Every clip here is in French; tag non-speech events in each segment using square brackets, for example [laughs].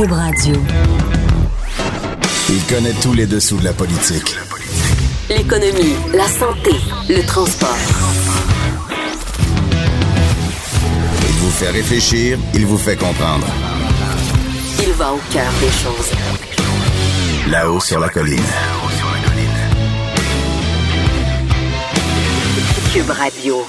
Cube Radio. Il connaît tous les dessous de la politique. L'économie, la santé, le transport. Il vous fait réfléchir, il vous fait comprendre. Il va au cœur des choses. Là-haut sur la colline. Cube Radio.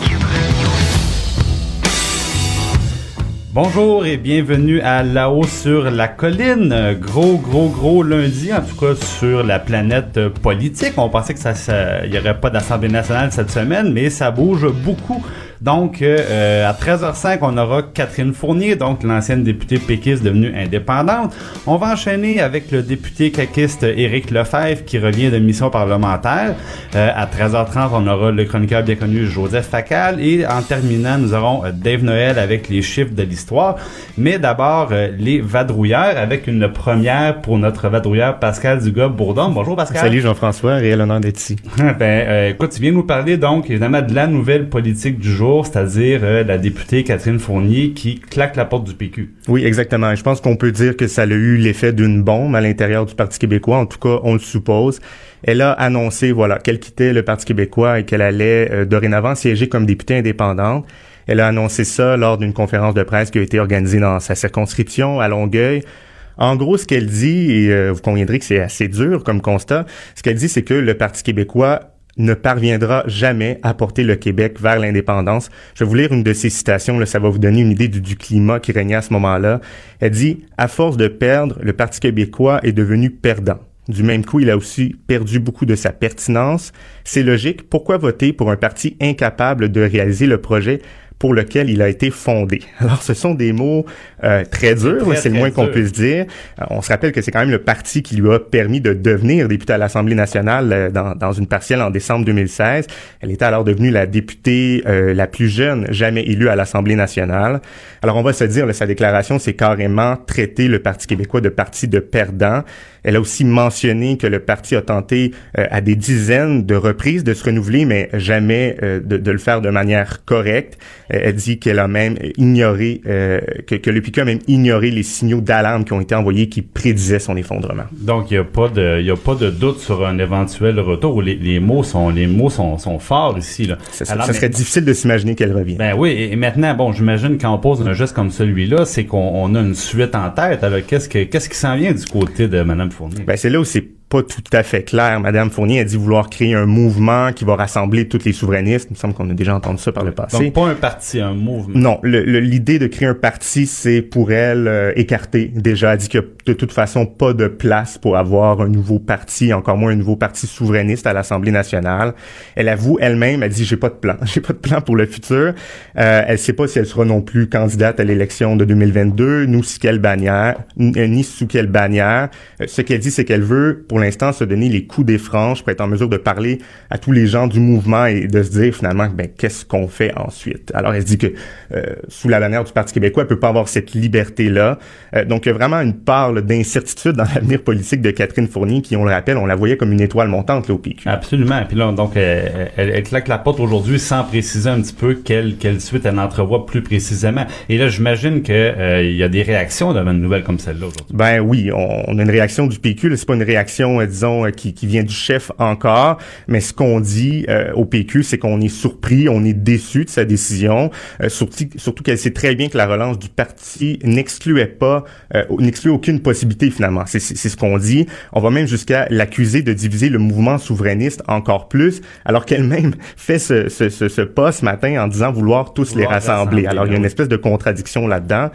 Bonjour et bienvenue à là-haut sur la colline. Gros, gros, gros lundi, en tout cas sur la planète politique. On pensait que ça, ça y aurait pas d'Assemblée nationale cette semaine, mais ça bouge beaucoup. Donc, euh, à 13h05, on aura Catherine Fournier, donc l'ancienne députée péquiste devenue indépendante. On va enchaîner avec le député caquiste Éric Lefebvre qui revient de mission parlementaire. Euh, à 13h30, on aura le chroniqueur bien connu Joseph Facal. Et en terminant, nous aurons euh, Dave Noël avec les chiffres de l'histoire. Mais d'abord, euh, les vadrouilleurs avec une première pour notre vadrouilleur Pascal Dugas-Bourdon. Bonjour Pascal. Salut Jean-François, réel honneur d'être ici. [laughs] ben, euh, écoute, tu viens nous parler donc évidemment de la nouvelle politique du jour c'est-à-dire euh, la députée Catherine Fournier qui claque la porte du PQ. Oui, exactement. Je pense qu'on peut dire que ça a eu l'effet d'une bombe à l'intérieur du Parti québécois. En tout cas, on le suppose. Elle a annoncé, voilà, qu'elle quittait le Parti québécois et qu'elle allait euh, dorénavant siéger comme députée indépendante. Elle a annoncé ça lors d'une conférence de presse qui a été organisée dans sa circonscription à Longueuil. En gros, ce qu'elle dit, et euh, vous conviendrez que c'est assez dur comme constat, ce qu'elle dit, c'est que le Parti québécois ne parviendra jamais à porter le Québec vers l'indépendance. Je vais vous lire une de ses citations, là, ça va vous donner une idée du, du climat qui régnait à ce moment-là. Elle dit, à force de perdre, le Parti québécois est devenu perdant. Du même coup, il a aussi perdu beaucoup de sa pertinence. C'est logique. Pourquoi voter pour un parti incapable de réaliser le projet pour lequel il a été fondé. [laughs] Alors, ce sont des mots euh, très durs, c'est le moins qu'on puisse dire. Euh, on se rappelle que c'est quand même le parti qui lui a permis de devenir député à l'Assemblée nationale euh, dans, dans, une partielle en décembre 2016. Elle était alors devenue la députée euh, la plus jeune jamais élue à l'Assemblée nationale. Alors, on va se dire, là, sa déclaration, c'est carrément traiter le Parti québécois de parti de perdant. Elle a aussi mentionné que le parti a tenté euh, à des dizaines de reprises de se renouveler, mais jamais euh, de, de, le faire de manière correcte. Euh, elle dit qu'elle a même ignoré, que, que, le PQ a même ignoré les signaux d'alarme qui ont été envoyés qui prédisaient son effondrement. Donc, il n'y a pas de, y a pas de doute sur un éventuel retour. Les, les mots sont, les mots sont, sont forts ici. Là. Ça, Alors, ça serait difficile de s'imaginer qu'elle revienne. Ben oui. Et maintenant, bon, j'imagine quand on pose un geste comme celui-là, c'est qu'on a une suite en tête. Alors, qu'est-ce que, qu'est-ce qui s'en vient du côté de Mme Fournier? Ben, c'est là où c'est pas tout à fait clair. Madame Fournier a dit vouloir créer un mouvement qui va rassembler tous les souverainistes. Il me semble qu'on a déjà entendu ça par le passé. Donc pas un parti, un mouvement. Non, l'idée de créer un parti, c'est pour elle euh, écarter. Déjà, elle dit a de toute façon pas de place pour avoir un nouveau parti, encore moins un nouveau parti souverainiste à l'Assemblée nationale. Elle avoue elle-même, elle dit j'ai pas de plan, [laughs] j'ai pas de plan pour le futur. Euh, elle sait pas si elle sera non plus candidate à l'élection de 2022, nous sous quelle bannière, ni sous quelle bannière. Euh, ce qu'elle dit, c'est qu'elle veut pour l'instant se donner les coups des franches pour être en mesure de parler à tous les gens du mouvement et de se dire finalement ben qu'est-ce qu'on fait ensuite? Alors elle se dit que euh, sous la bannière du Parti québécois, elle peut pas avoir cette liberté là. Euh, donc il y a vraiment une part d'incertitude dans [laughs] l'avenir politique de Catherine Fournier qui on le rappelle, on la voyait comme une étoile montante là, au PQ. Absolument. Puis là donc elle, elle, elle claque la porte aujourd'hui sans préciser un petit peu quelle quelle suite elle entrevoit plus précisément. Et là j'imagine que euh, il y a des réactions devant une nouvelle comme celle-là aujourd'hui. Ben oui, on, on, a une réaction du PQ, c'est pas une réaction euh, disons, euh, qui, qui, vient du chef encore. Mais ce qu'on dit euh, au PQ, c'est qu'on est surpris, on est déçu de sa décision. Euh, surtout surtout qu'elle sait très bien que la relance du parti n'excluait pas, euh, n'exclut aucune possibilité finalement. C'est ce qu'on dit. On va même jusqu'à l'accuser de diviser le mouvement souverainiste encore plus, alors qu'elle-même [laughs] fait ce, ce, ce, ce, pas ce matin en disant vouloir tous vouloir les rassembler. rassembler. Alors il y a une espèce de contradiction là-dedans.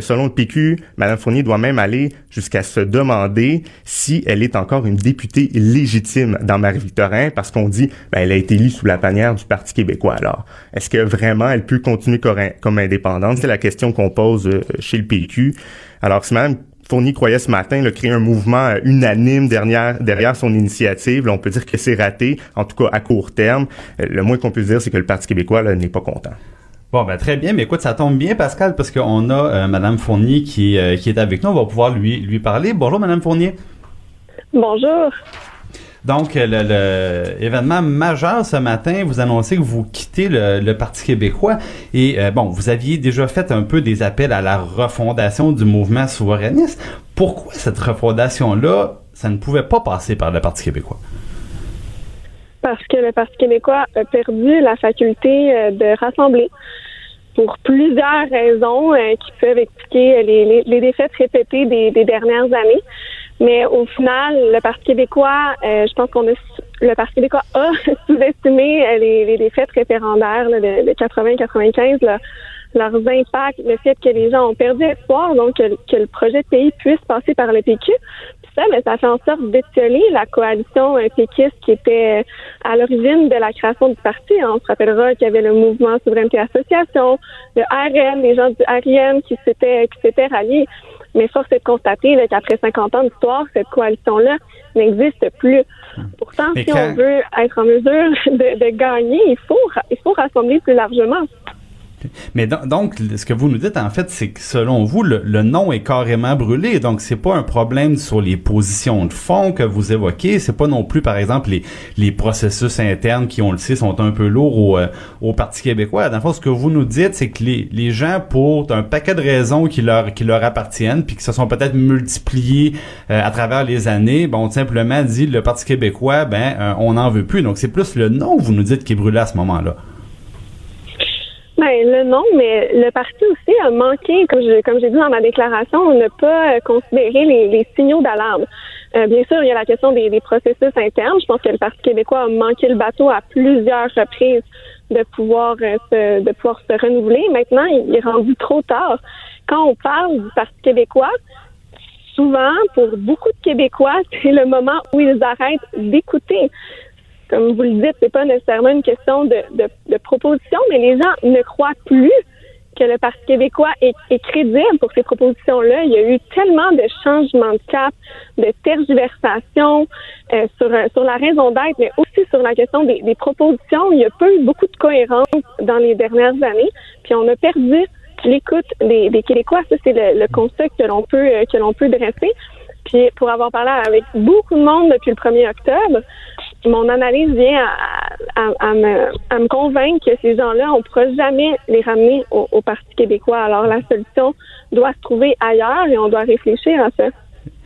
selon le PQ, Mme Fournier doit même aller jusqu'à se demander si elle est encore une députée légitime dans Marie-Victorin parce qu'on dit ben, elle a été élue sous la bannière du Parti québécois. Alors, est-ce que vraiment elle peut continuer comme indépendante? C'est la question qu'on pose euh, chez le PQ. Alors, si Mme Fournier croyait ce matin le créer un mouvement euh, unanime derrière, derrière son initiative. On peut dire que c'est raté, en tout cas à court terme. Euh, le moins qu'on puisse dire, c'est que le Parti québécois n'est pas content. Bon, ben très bien. Mais écoute, ça tombe bien, Pascal, parce qu'on a euh, Madame Fournier qui, qui est avec nous. On va pouvoir lui, lui parler. Bonjour, Madame Fournier. Bonjour. Donc, le, le, événement majeur ce matin, vous annoncez que vous quittez le, le Parti québécois. Et euh, bon, vous aviez déjà fait un peu des appels à la refondation du mouvement souverainiste. Pourquoi cette refondation-là, ça ne pouvait pas passer par le Parti québécois? Parce que le Parti québécois a perdu la faculté euh, de rassembler pour plusieurs raisons euh, qui peuvent expliquer les, défaites répétées des, dernières années. Mais au final, le Parti québécois, euh, je pense qu'on a le Parti québécois [laughs] a sous-estimé les, défaites référendaires de, 80-95, leurs impacts, le fait que les gens ont perdu espoir, donc que, le projet de pays puisse passer par le PQ. ça, mais ça fait en sorte d'étioler la coalition euh, péquiste qui était euh, à l'origine de la création du parti. On se rappellera qu'il y avait le mouvement Souveraineté Association, le RN, les gens du RN qui s'étaient qui s'étaient ralliés. Mais force est de constater qu'après 50 ans d'histoire, cette coalition-là n'existe plus. Pourtant, si on veut être en mesure de, de gagner, il faut, il faut rassembler plus largement. Mais donc, ce que vous nous dites, en fait, c'est que selon vous, le, nom est carrément brûlé. Donc, c'est pas un problème sur les positions de fond que vous évoquez. C'est pas non plus, par exemple, les, processus internes qui, on le sait, sont un peu lourds au, euh, au Parti québécois. Dans le fond, ce que vous nous dites, c'est que les, gens, pour un paquet de raisons qui leur, qui leur appartiennent, puis qui se sont peut-être multipliées euh, à travers les années, bon, simplement dit le Parti québécois, ben, euh, on n'en veut plus. Donc, c'est plus le nom, vous nous dites, qui est brûlé à ce moment-là. Ben, le nom, mais le parti aussi a manqué, comme comme j'ai dit dans ma déclaration, ne pas considérer les, les signaux d'alarme. Euh, bien sûr, il y a la question des, des, processus internes. Je pense que le Parti québécois a manqué le bateau à plusieurs reprises de pouvoir euh, se, de pouvoir se renouveler. Maintenant, il est rendu trop tard. Quand on parle du Parti québécois, souvent, pour beaucoup de Québécois, [laughs] c'est le moment où ils arrêtent d'écouter comme vous le dites, c'est pas nécessairement une question de, de, proposition, mais les gens ne croient plus que le Parti québécois est, crédible pour ces propositions-là. Il y a eu tellement de changements de cap, de tergiversations euh, sur, sur la raison d'être, mais aussi sur la question des, propositions. Il y a pas eu beaucoup de cohérence dans les dernières années, puis on a perdu l'écoute des, des Québécois. Ça, c'est le, le que l'on peut que l'on peut dresser. Puis pour avoir parlé avec beaucoup de monde depuis le 1er octobre, mon analyse vient à, me, convaincre que ces gens-là, on ne pourra jamais les ramener au Parti québécois. Alors la solution doit se trouver ailleurs et on doit réfléchir à ça.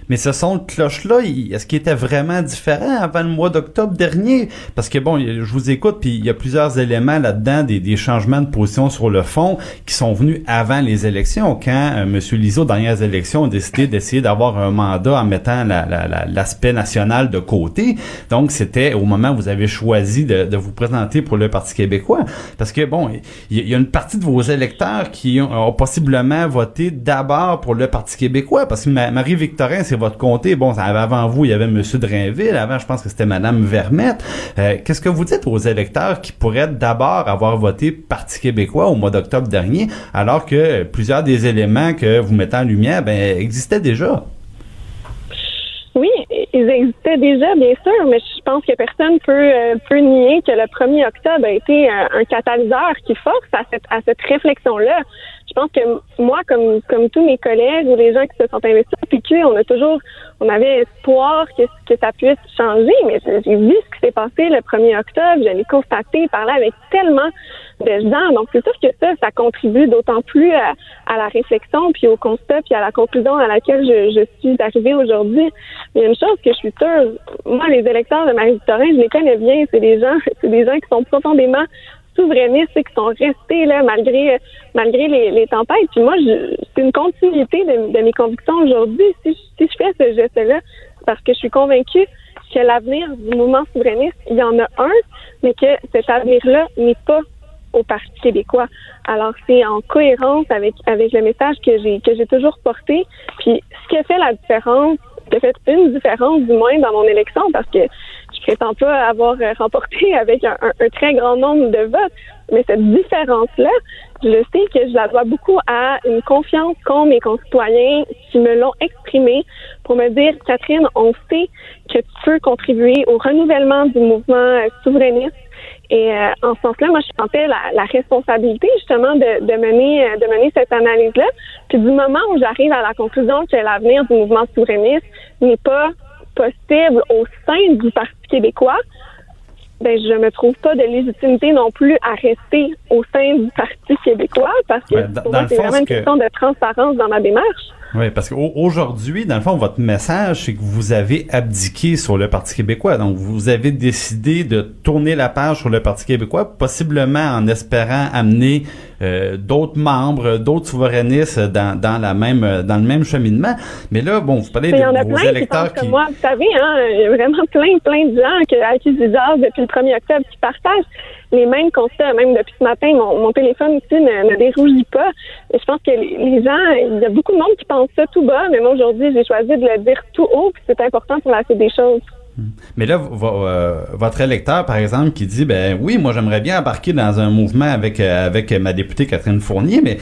Mais ce son de cloche-là, est-ce qu'il était vraiment différent avant le mois d'octobre dernier? Parce que bon, je vous écoute, puis il y a plusieurs éléments là-dedans, des, des, changements de position sur le fond qui sont venus avant les élections, quand euh, M. Liseau, dernières élections, a décidé d'essayer d'avoir un mandat en mettant l'aspect national de côté. Donc, c'était au moment où vous avez choisi de, de, vous présenter pour le Parti québécois. Parce que bon, il y, a une partie de vos électeurs qui ont, possiblement voté d'abord pour le Parti québécois, parce que Marie-Victorin, c'est votre comté. Bon, avant vous, il y avait M. Drainville. Avant, je pense que c'était Mme Vermette. Euh, qu'est-ce que vous dites aux électeurs qui pourraient d'abord avoir voté Parti québécois au mois d'octobre dernier, alors que plusieurs des éléments que vous mettez en lumière ben, existaient déjà? Oui, ils existaient déjà, bien sûr, mais je pense que personne peut, euh, peut nier que le 1er octobre a été un, un catalyseur qui force à cette, à cette réflexion-là je pense que moi, comme, comme tous mes collègues ou les gens qui se sont investis au PQ, on a toujours, on avait espoir que, que ça puisse changer, mais j'ai vu ce qui s'est passé le 1er octobre, je l'ai constaté, parler avec tellement de gens. Donc, c'est sûr que ça, ça contribue d'autant plus à, la réflexion, puis au constat, puis à la conclusion à laquelle je, je suis arrivée aujourd'hui. Mais une chose que je suis sûre, moi, les électeurs de Marie-Victorin, je les connais bien. C'est des gens, c'est des gens qui sont profondément souverainistes qui sont restés là malgré malgré les, tempêtes. Puis moi, c'est une continuité de, mes convictions aujourd'hui. Si, je fais ce geste-là, parce que je suis convaincue que l'avenir du mouvement souverainiste, il y en a un, mais que cet avenir-là n'est pas au Parti québécois. Alors c'est en cohérence avec avec le message que j'ai que j'ai toujours porté. Puis ce qui a fait la différence, qui a fait une différence du moins dans mon élection, parce que je prétends pas avoir euh, remporté avec un, très grand nombre de votes, mais cette différence-là, je sais que je la dois beaucoup à une confiance qu'ont mes concitoyens qui me l'ont exprimée pour me dire, Catherine, on sait que tu peux contribuer au renouvellement du mouvement euh, souverainiste. Et euh, en ce sens-là, moi, je sentais la, responsabilité justement de, de, mener de mener cette analyse-là. Puis du moment où j'arrive à la conclusion que l'avenir du mouvement souverainiste n'est pas possible au sein du Parti québécois, ben je me trouve pas de légitimité non plus à rester au sein du Parti québécois parce que c'est vraiment une question de transparence dans ma démarche. Oui, parce qu'aujourd'hui, dans le fond, votre message, c'est que vous avez abdiqué sur le Parti québécois. Donc, vous avez décidé de tourner la page sur le Parti québécois, possiblement en espérant amener euh, d'autres membres, d'autres souverainistes dans, dans la même dans le même cheminement. Mais là, bon, vous parlez de vos électeurs qui, moi, vous savez, hein, il y a vraiment plein, plein de gens que, à qui je depuis le 1er octobre qui partagent les mêmes constats. Même depuis ce matin, mon, téléphone ici ne, dérougit pas. Je pense que les, gens, il y a beaucoup de monde qui pense ça tout bas, mais moi aujourd'hui, j'ai choisi de le dire tout haut, puis c'est important pour la des choses. Mais là, euh, votre électeur, par exemple, qui dit, ben oui, moi j'aimerais bien embarquer dans un mouvement avec euh, avec ma députée Catherine Fournier, mais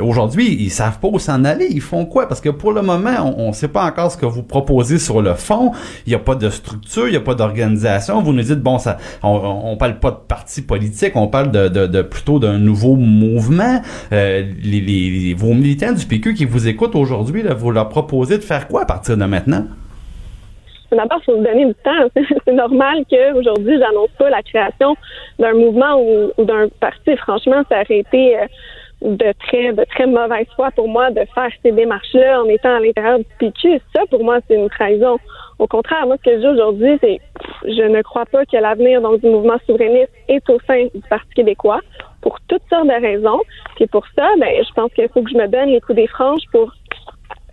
aujourd'hui, ils savent pas où s'en aller. Ils font quoi? Parce que pour le moment, on ne sait pas encore ce que vous proposez sur le fond. Il n'y a pas de structure, il n'y a pas d'organisation. Vous nous dites, bon, ça, on, on parle pas de parti politique, on parle de, de, plutôt d'un nouveau mouvement. Euh, les, les, vos militants du PQ qui vous écoutent aujourd'hui, vous leur proposez de faire quoi à partir de maintenant? D'abord, faut se donner du temps. [laughs] C'est normal qu'aujourd'hui, j'annonce pas la création d'un mouvement ou, d'un parti. Franchement, ça aurait été euh, de très de très mauvaise foi pour moi de faire ces démarches-là en étant à l'intérieur du PQ. Ça, pour moi, c'est une trahison. Au contraire, moi, ce que je dis aujourd'hui, c'est je ne crois pas que l'avenir donc, du mouvement souverainiste est au sein du Parti québécois pour toutes sortes de raisons. Et pour ça, ben, je pense qu'il faut que je me donne les coups des franges pour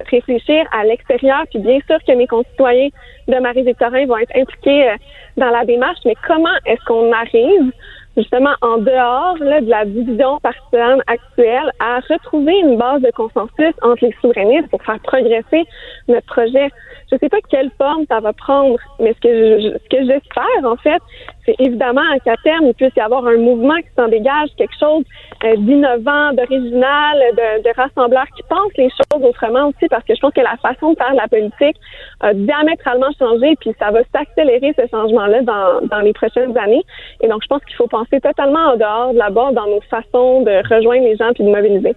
réfléchir à l'extérieur, puis bien sûr que mes concitoyens de Marie-Victorin vont être impliqués euh, dans la démarche, mais comment est-ce qu'on arrive justement en dehors de la division partisane actuelle à retrouver une base de consensus entre les souverainistes pour faire progresser notre projet? Je ne sais pas quelle forme ça va prendre, mais ce que je, ce que j'espère en fait, c'est évidemment qu'à terme il puisse y avoir un mouvement qui s'en dégage, quelque chose euh, d'innovant, d'original, de, de rassembleur qui pense les choses autrement aussi, parce que je pense que la façon de faire la politique a diamétralement changé, puis ça va s'accélérer ce changement-là dans, dans les prochaines années. Et donc je pense qu'il faut penser totalement en dehors de la base dans nos façons de rejoindre les gens puis de mobiliser.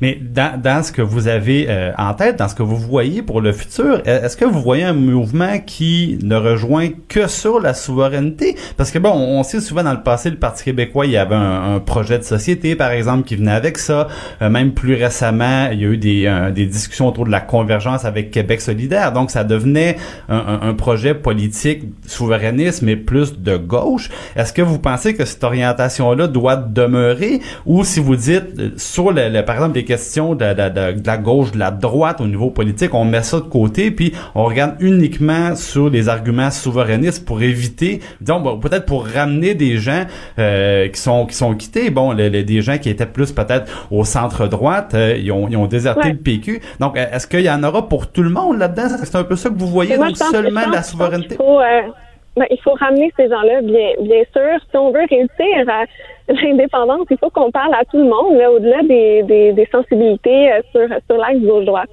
Mais dans, dans ce que vous avez euh, en tête, dans ce que vous voyez pour le futur, e-, est-ce que vous voyez un mouvement qui ne rejoint que sur la souveraineté? Parce que bon, on sait souvent dans le passé, le Parti québécois, il y avait un, projet de société, par exemple, qui venait avec ça. Euh, même plus récemment, il y a eu des, euh, des discussions autour de la convergence avec Québec solidaire. Donc, ça devenait un, un projet politique souverainiste, mais plus de gauche. Est-ce que vous pensez que cette orientation-là doit demeurer? Ou si vous dites, sur le, le par exemple, des questions de, la gauche, de la droite au niveau politique, on met ça de côté, puis on regarde uniquement sur les arguments souverainistes pour éviter, disons, peut-être pour ramener des gens euh, qui sont qui sont quittés, bon, les, des gens qui étaient plus peut-être au centre droite, euh, ils, ont, ils ont déserté le PQ. Donc, est-ce qu'il y en aura pour tout le monde là-dedden C'est un peu ça que vous voyez, donc seulement la souveraineté? Ben, il faut ramener ces gens-là, bien, bien sûr. Si on veut réussir à [laughs] l'indépendance, il faut qu'on parle à tout le monde, au-delà des, des, des, sensibilités euh, sur, sur l'axe gauche-droite.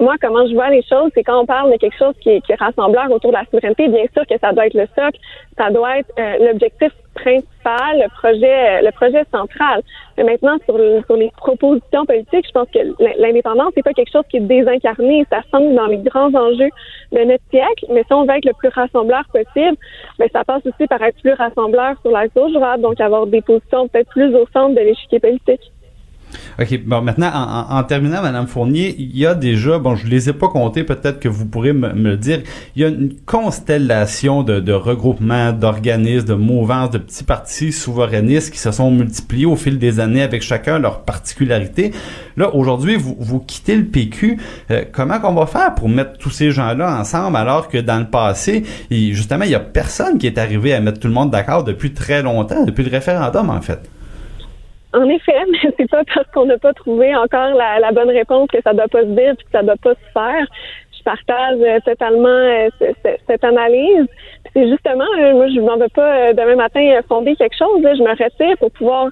Moi, comment je vois les choses, c'est quand on parle de quelque chose qui est, rassembleur autour de la souveraineté, bien sûr que ça doit être le socle, ça doit être euh, l'objectif principal, le projet, le projet central. Mais maintenant, sur, les propositions politiques, je pense que l'indépendance, c'est pas quelque chose qui est désincarné. Ça semble dans les grands enjeux de notre siècle. Mais si on veut être le plus rassembleur possible, ben, ça passe aussi par être plus rassembleur sur la gauche droite, donc avoir des positions peut-être plus au centre de l'échiquier politique. OK. Bon, maintenant, en, terminant, Madame Fournier, il y a déjà, bon, je les ai pas comptés, peut-être que vous pourrez me, le dire, il y a une constellation de, de regroupements, d'organismes, de mouvances, de petits partis souverainistes qui se sont multipliés au fil des années avec chacun leur particularité. Là, aujourd'hui, vous, vous quittez le PQ. Euh, comment qu'on va faire pour mettre tous ces gens-là ensemble alors que dans le passé, justement, il y a personne qui est arrivé à mettre tout le monde d'accord depuis très longtemps, depuis le référendum, en fait? En effet, [laughs] mais c'est pas parce qu'on n'a pas trouvé encore la, bonne réponse que ça doit pas se dire et que ça doit pas se faire. Je partage euh, totalement euh, cette analyse. C'est justement, euh, moi, je m'en veux pas demain matin fonder quelque chose. je me retire pour pouvoir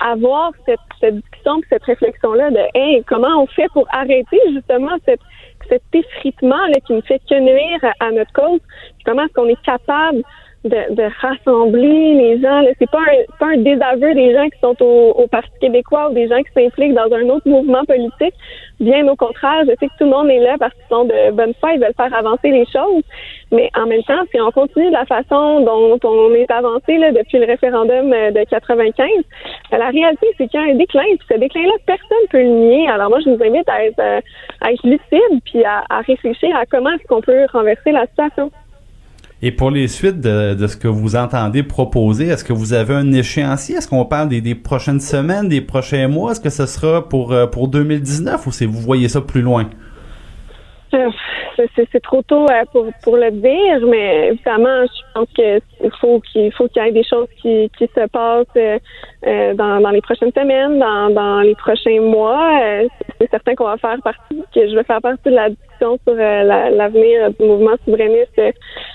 avoir cette, cette discussion, cette réflexion-là de hey, comment on fait pour arrêter justement cette, cet effritement là, qui ne fait que nuire à, notre cause? comment est-ce qu'on est capable de, de rassembler les gens. C'est pas un, pas un désaveu des gens qui sont au, au Parti québécois ou des gens qui s'impliquent dans un autre mouvement politique. Bien au contraire, je sais que tout le monde est là parce qu'ils sont de bonne foi, ils veulent faire avancer les choses. Mais en même temps, si on continue de la façon dont on est avancé là, depuis le référendum euh, de 95, ben, la réalité, c'est qu'il y a un déclin. Puis ce déclin-là, personne ne peut le nier. Alors moi, je vous invite à être, euh, à être lucide puis à, à réfléchir à comment est-ce qu'on peut renverser la situation. Et pour les suites de, ce que vous entendez proposer, est-ce que vous avez un échéancier? Est-ce qu'on parle des, prochaines semaines, des prochains mois? Est-ce que ce sera pour, euh, pour 2019 ou c'est vous voyez ça plus loin? C'est trop tôt euh, pour, pour le dire, mais évidemment, je pense qu'il faut qu'il faut qu'il y ait des choses qui, qui se passent euh, euh, dans, dans les prochaines semaines, dans, dans les prochains mois. c'est certain qu'on va faire partie, que je vais faire partie de la discussion sur l'avenir du mouvement souverainiste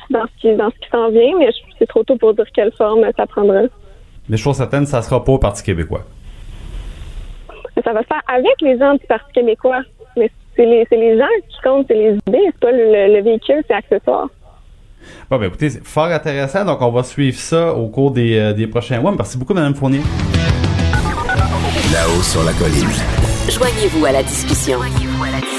dans ce qui dans ce qui s'en vient, mais c'est trop tôt pour dire quelle forme ça prendra. Mais chose certaine, ça sera pas au Parti québécois. Ça va se faire avec les gens du Parti québécois. C'est les, les, gens qui comptent, c'est les idées, c'est pas le, le véhicule, c'est accessoire. Bon, ben écoutez, c'est fort intéressant. Donc, on va suivre ça au cours des, euh, des prochains mois. Merci beaucoup, Mme Fournier. Là-haut sur la colline. Joignez-vous à la discussion. Joignez-vous à la discussion.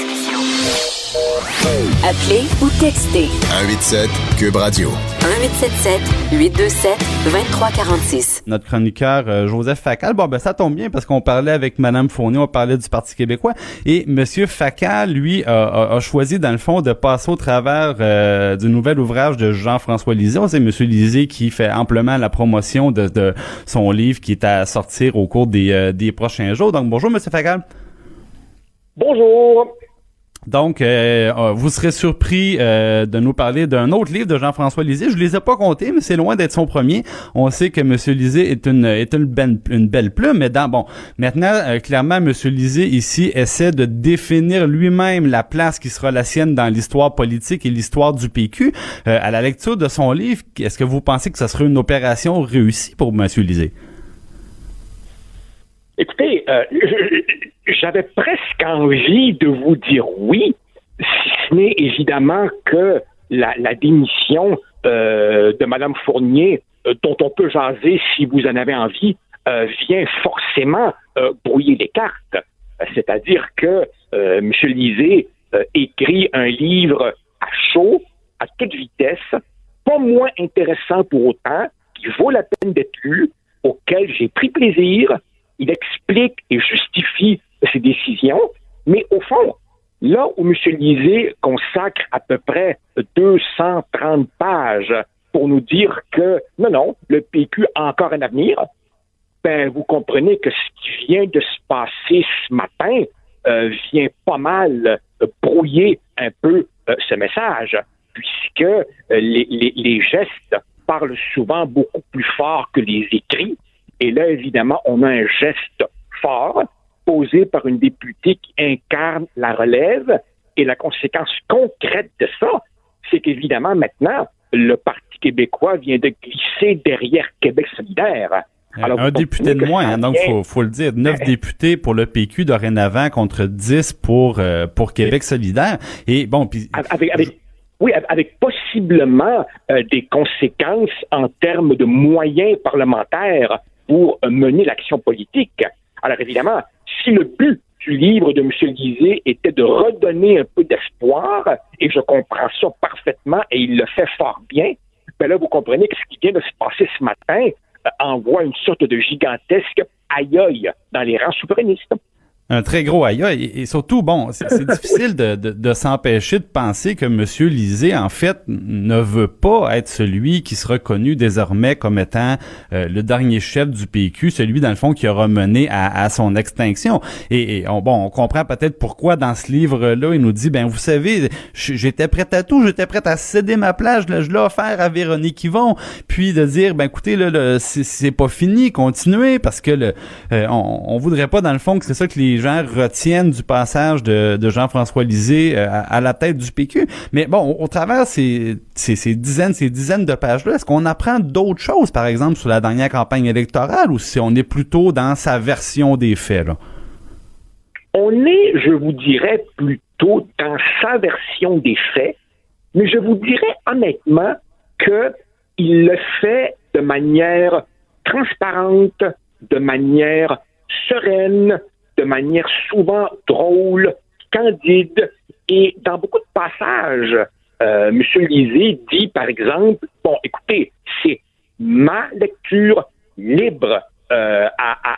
Appelez ou textez. 187 Cube Radio. 1877 827 2346. Notre chroniqueur euh, Joseph Facal. Bon ben ça tombe bien parce qu'on parlait avec Madame Fournier, on parlait du Parti québécois et Monsieur Facal, lui, a, a, choisi dans le fond de passer au travers euh, du nouvel ouvrage de Jean-François Lisée. C'est Monsieur Lisée qui fait amplement la promotion de, de, son livre qui est à sortir au cours des, euh, des prochains jours. Donc bonjour Monsieur Facal. Bonjour. Donc, euh, euh, vous serez surpris euh, de nous parler d'un autre livre de Jean-François Lisée. Je les ai pas comptés, mais c'est loin d'être son premier. On sait que M. Lisée est une est une belle, une belle plume, mais dans bon, maintenant clairement M. Lisée ici essaie de définir lui-même la place qui sera la sienne dans l'histoire politique et l'histoire du PQ. à la lecture de son livre, est-ce que vous pensez que ce serait une opération réussie pour M. Lisée? Écoutez, j'avais presque envie de vous dire oui, si ce n'est évidemment que la, la démission euh, de Mme Fournier, euh, dont on peut jaser si vous en avez envie, euh, vient forcément euh, brouiller les cartes. C'est-à-dire que M. Lisée écrit un livre à chaud, à toute vitesse, pas moins intéressant pour autant, qui vaut la peine d'être lu, auquel j'ai pris plaisir. Il explique et justifie ses décisions, mais au fond, là où M. Lisée consacre à peu près 230 pages pour nous dire que non, non, le PQ a encore un avenir, ben vous comprenez que ce qui vient de se passer ce matin euh, vient pas mal euh, brouiller un peu euh, ce message, puisque les gestes parlent souvent beaucoup plus fort que les écrits. Et là, évidemment, on a un geste fort posé par une députée qui incarne la relève. Et la conséquence concrète de ça, c'est qu'évidemment, maintenant, le Parti québécois vient de glisser derrière Québec solidaire. Alors, un député de moins, hein, donc faut, faut le dire, neuf députés pour le PQ dorénavant contre 10 pour euh, pour Québec solidaire. Et bon, puis avec, avec, oui, avec possiblement euh, des conséquences en termes de moyens parlementaires pour euh, mener l'action politique. Alors évidemment, si le but du livre de M. Guizet était de redonner un peu d'espoir, et je comprends ça parfaitement, et il le fait fort bien, ben là, vous comprenez que ce qui vient de se passer ce matin euh, envoie une sorte de gigantesque aïe dans les rangs souverainistes un très gros aïe et, surtout bon c'est [laughs] difficile de, de, de s'empêcher de penser que Monsieur Lisée en fait ne veut pas être celui qui sera connu désormais comme étant euh, le dernier chef du PQ celui dans le fond qui aura mené à, à son extinction. Et, on, bon on comprend peut-être pourquoi dans ce livre là il nous dit ben vous savez j'étais prêt à tout j'étais prêt à céder ma plage là, je l'ai offert à Véronique Yvon. Puis de dire ben écoutez là, c'est pas fini continuez parce que le, euh, on, on voudrait pas dans le fond que c'est ça que les gens retiennent du passage de, Jean-François Lisée euh, à, la tête du PQ. Mais bon, au, travers ces, ces, dizaines, ces dizaines de pages-là, est-ce qu'on apprend d'autres choses, par exemple, sur la dernière campagne électorale, ou si on est plutôt dans sa version des faits? Là? On est, je vous dirais, plutôt dans sa version des faits, mais je vous dirais honnêtement que il le fait de manière transparente, de manière sereine, de manière souvent drôle, candide, et dans beaucoup de passages, euh, M. Lisée dit, par exemple, bon, écoutez, c'est ma lecture libre euh,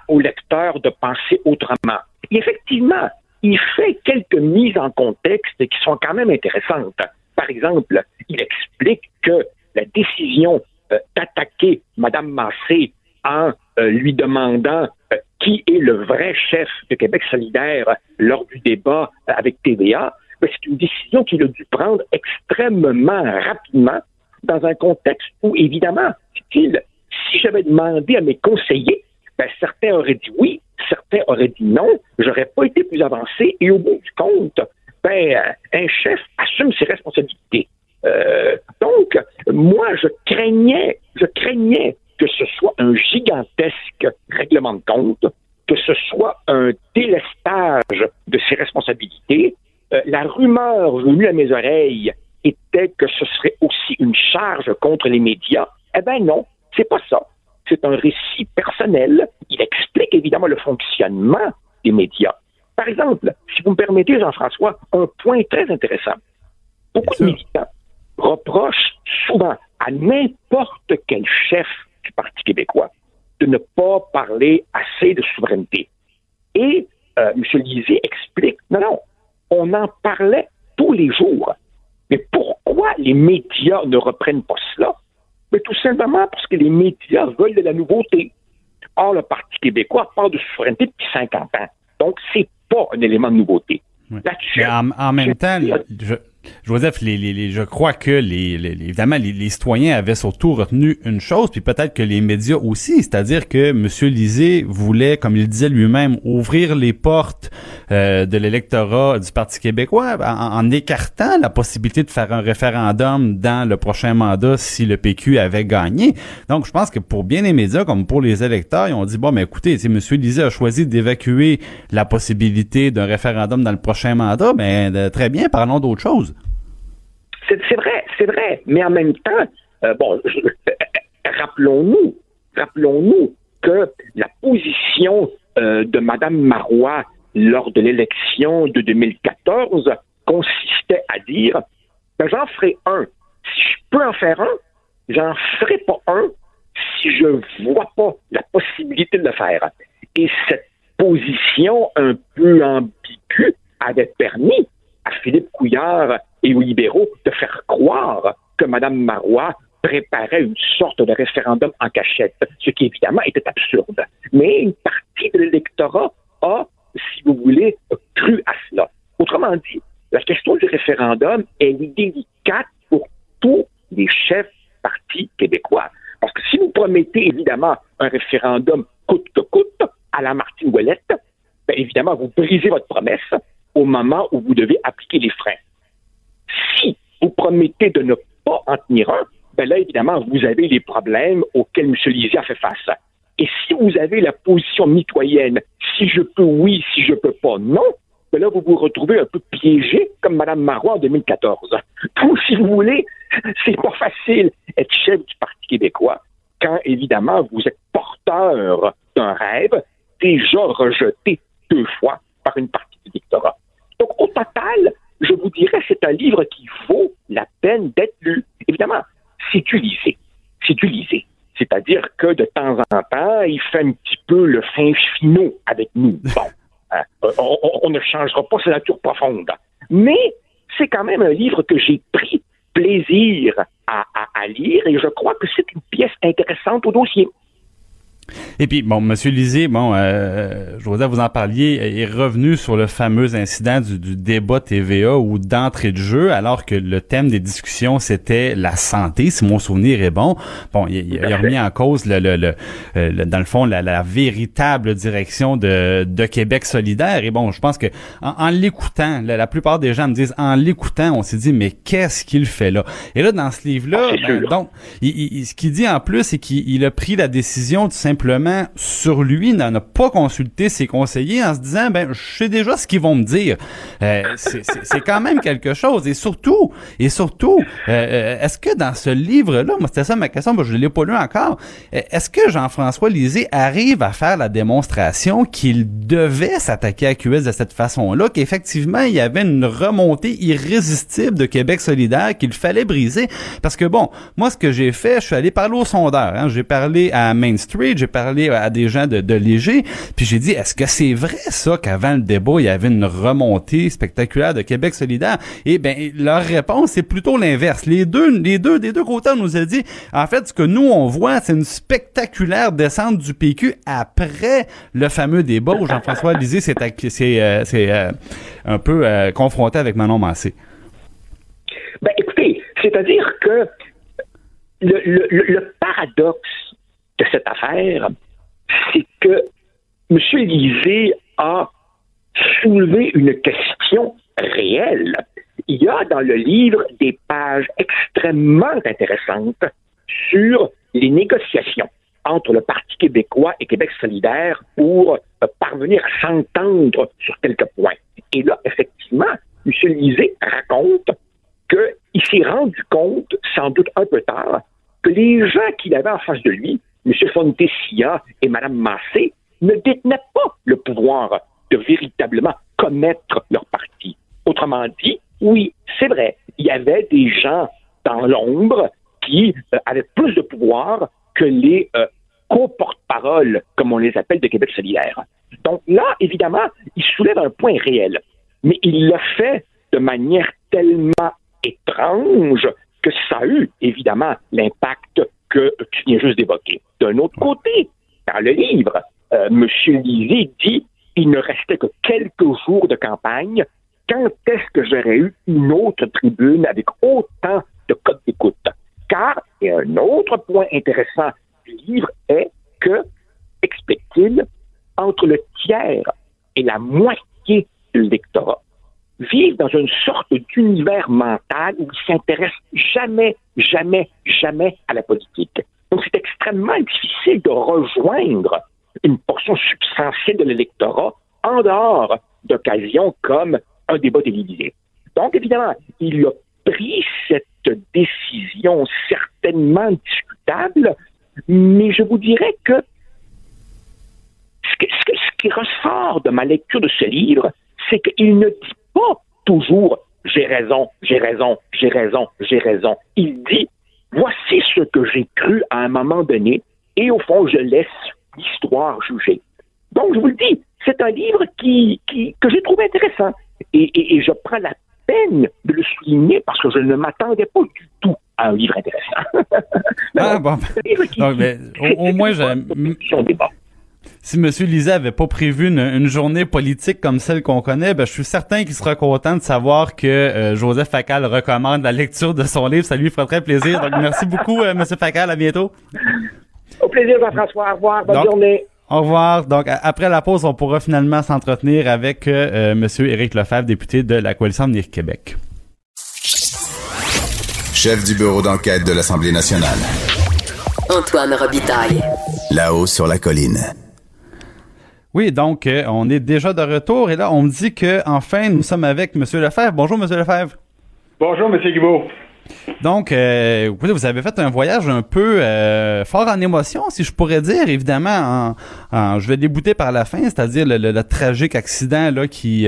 au lecteur de penser autrement. Et effectivement, il fait quelques mises en contexte qui sont quand même intéressantes. Par exemple, il explique que la décision euh, d'attaquer Mme Massé en lui demandant qui est le vrai chef de Québec solidaire lors du débat avec TVA, c'est une décision qu'il a dû prendre extrêmement rapidement dans un contexte où, évidemment, dit-il, si j'avais demandé à mes conseillers, ben, certains auraient dit oui, certains auraient dit non, j'aurais pas été plus avancé, et au bout du compte, ben, un chef assume ses responsabilités. Euh, donc, moi, je craignais, je craignais que ce soit un gigantesque règlement de compte, que ce soit un délestage de ses responsabilités. Euh, la rumeur venue à mes oreilles était que ce serait aussi une charge contre les médias. Eh ben non, c'est pas ça. C'est un récit personnel. Il explique évidemment le fonctionnement des médias. Par exemple, si vous me permettez, Jean-François, un point très intéressant. Beaucoup de militants reprochent souvent à n'importe quel chef du Parti québécois de ne pas parler assez de souveraineté. Et euh, M. Lisée explique, non, non, on en parlait tous les jours. Mais pourquoi les médias ne reprennent pas cela? Mais tout simplement parce que les médias veulent de la nouveauté. Or, le Parti québécois parle de souveraineté depuis 50 ans. Donc, c'est pas un élément de nouveauté. En, en, même temps, je, Joseph, les, les, je crois que les, évidemment les, citoyens avaient surtout retenu une chose, puis peut-être que les médias aussi, c'est-à-dire que M. Lisée voulait, comme il disait lui-même, ouvrir les portes euh, de l'électorat du Parti québécois en, écartant la possibilité de faire un référendum dans le prochain mandat si le PQ avait gagné. Donc, je pense que pour bien les médias comme pour les électeurs, ils ont dit bon, mais écoutez, si M. Lisée a choisi d'évacuer la possibilité d'un référendum dans le prochain mandat, ben très bien, parlons d'autre chose. C'est vrai, c'est vrai. Mais en même temps, euh, bon, [laughs] rappelons-nous, rappelons-nous que la position euh, de Mme Marois lors de l'élection de 2014 consistait à dire ben, j'en ferai un. Si je peux en faire un, j'en ferai pas un si je vois pas la possibilité de le faire. Et cette position un peu ambiguë avait permis à Philippe Couillard et aux libéraux de faire croire que Mme Marois préparait une sorte de référendum en cachette, ce qui évidemment était absurde. Mais une partie de l'électorat a, si vous voulez, cru à cela. Autrement dit, la question du référendum est délicate pour tous les chefs partis québécois. Parce que si vous promettez évidemment un référendum coûte que coûte à la Martine Ouellette, bien évidemment, vous brisez votre promesse au moment où vous devez appliquer les freins. Si vous promettez de ne pas en tenir un, ben là, évidemment, vous avez les problèmes auxquels M. Lisée a fait face. Et si vous avez la position mitoyenne, si je peux oui, si je peux pas non, ben là, vous vous retrouvez un peu piégé, comme Mme Marois en 2014. Donc, si vous voulez, c'est pas facile être chef du Parti québécois quand, évidemment, vous êtes porteur d'un rêve déjà rejeté deux fois par une partie du lectorat. Donc, au total, je vous dirais, c'est un livre qui vaut la peine d'être lu. Évidemment, c'est lisé. C'est lisé. C'est-à-dire que de temps en temps, il fait un petit peu le fin finot avec nous. [laughs] Bon, hein, on, ne changera pas sa nature profonde. Mais c'est quand même un livre que j'ai pris plaisir à, à lire et je crois que c'est une pièce intéressante au dossier. Et puis, bon, Monsieur Lisée, bon, euh, je voudrais vous en parliez, est revenu sur le fameux incident du, du débat TVA ou d'entrée de jeu, alors que le thème des discussions, c'était la santé, si mon souvenir est bon. Bon, il, il a remis en cause, le, le, le, euh, dans le fond, la, la, véritable direction de, de Québec solidaire. Et bon, je pense que en, en l'écoutant, la, plupart des gens me disent, en l'écoutant, on s'est dit, mais qu'est-ce qu'il fait là? Et là, dans ce livre-là, ah, ben, donc, il, ce qu'il dit en plus, c'est qu'il a pris la décision de simplement sur lui, n'en a pas consulté ses conseillers en se disant, ben, je sais déjà ce qu'ils vont me dire. Euh, c'est quand même quelque chose. Et surtout, et surtout, euh, euh, est-ce que dans ce livre-là, moi c'était ça ma question, je ne l'ai pas lu encore, est-ce que Jean-François Lisée arrive à faire la démonstration qu'il devait s'attaquer à QS de cette façon-là, qu'effectivement, il y avait une remontée irrésistible de Québec solidaire qu'il fallait briser? Parce que bon, moi, ce que j'ai fait, je suis allé parler au sondeur. Hein. J'ai parlé à Main Street, j'ai parlé à des gens de, Léger, puis j'ai dit, est-ce que c'est vrai ça qu'avant le débat, il y avait une remontée spectaculaire de Québec solidaire? Et ben leur réponse, c'est plutôt l'inverse. Les deux, les deux, des deux côtés, on nous a dit, en fait, ce que nous, on voit, c'est une spectaculaire descente du PQ après le fameux débat où Jean-François Lisée s'est euh, euh, un peu euh, confronté avec Manon Massé. Ben, écoutez, c'est-à-dire que le, paradoxe cette affaire, c'est que M. Lisée a soulevé une question réelle. Il y a dans le livre des pages extrêmement intéressantes sur les négociations entre le Parti québécois et Québec solidaire pour euh, parvenir à s'entendre sur quelques points. Et là, effectivement, M. Lisée raconte qu'il s'est rendu compte, sans doute un peu tard, que les gens qu'il avait en face de lui, M. Fontessia et Mme Massé, ne détenaient pas le pouvoir de véritablement commettre leur parti. Autrement dit, oui, c'est vrai, il y avait des gens dans l'ombre qui euh, avaient plus de pouvoir que les euh, co-porte-parole, comme on les appelle, de Québec solidaire. Donc là, évidemment, il soulève un point réel, mais il le fait de manière tellement étrange que ça a eu, évidemment, l'impact que tu viens juste d'évoquer. D'un autre côté, dans le livre, euh, M. Lisée dit il ne restait que quelques jours de campagne. Quand est-ce que j'aurais eu une autre tribune avec autant de codes d'écoute? Car, et un autre point intéressant du livre est que, explique-t-il, entre le tiers et la moitié de l'électorat vivent dans une sorte d'univers mental où ils s'intéressent jamais, jamais, jamais à la politique. Donc, c'est extrêmement difficile de rejoindre une portion substantielle de l'électorat en dehors d'occasions comme un débat télévisé. Donc, évidemment, il a pris cette décision certainement discutable, mais je vous dirais que ce, ce qui ressort de ma lecture de ce livre, c'est qu'il ne dit pas toujours j'ai raison, j'ai raison, j'ai raison, j'ai raison. Il dit voici ce que j'ai cru à un moment donné, et au fond, je laisse l'histoire juger. Donc, je vous le dis, c'est un livre qui, qui que j'ai trouvé intéressant. Et, et, je prends la peine de le souligner parce que je ne m'attendais pas du tout à un livre intéressant. [laughs] ah, bon. mais, au, au, moins, j'aime si M. Lisée avait pas prévu une, journée politique comme celle qu'on connaît, ben, je suis certain qu'il sera content de savoir que euh, Joseph Facal recommande la lecture de son livre. Ça lui ferait très plaisir. Donc, merci beaucoup, euh, M. Facal. À bientôt. Au plaisir, Jean-François. Au revoir. Bonne journée. Au revoir. Donc, après la pause, on pourra finalement s'entretenir avec euh, M. Éric Lefebvre, député de la Coalition Avenir Québec. Chef du bureau d'enquête de l'Assemblée nationale. Antoine Robitaille. Là-haut sur la colline. Oui, donc euh, on est déjà de retour et là on me dit que enfin nous sommes avec M. Lefebvre. Bonjour M. Lefebvre. Bonjour M. Guibault. Donc, euh, vous avez fait un voyage un peu euh, fort en émotion, si je pourrais dire. Évidemment, en, je vais débouter par la fin, c'est-à-dire le, tragique accident là qui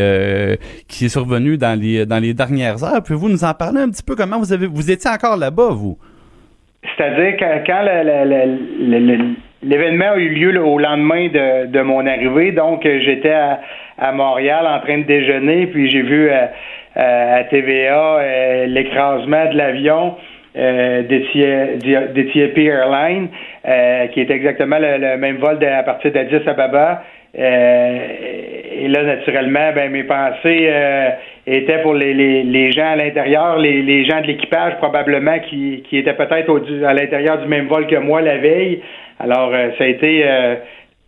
qui est survenu dans les dans les dernières heures. Pouvez-vous nous en parler un petit peu? Comment vous avez vous étiez encore là-bas, vous? C'est-à-dire quand, quand le, L'événement a eu lieu au lendemain de, de, mon arrivée, donc euh, j'étais à, à, Montréal en train de déjeuner, puis j'ai vu euh, euh, à TVA l'écrasement de l'avion euh, d'Ethiopian Airlines, qui est exactement le, même vol à partir d'Addis Ababa. et là, naturellement, ben, mes pensées étaient pour les, les, les gens à l'intérieur, les, les gens de l'équipage probablement qui, qui étaient peut-être à l'intérieur du même vol que moi la veille. Alors, euh, ça a été, euh,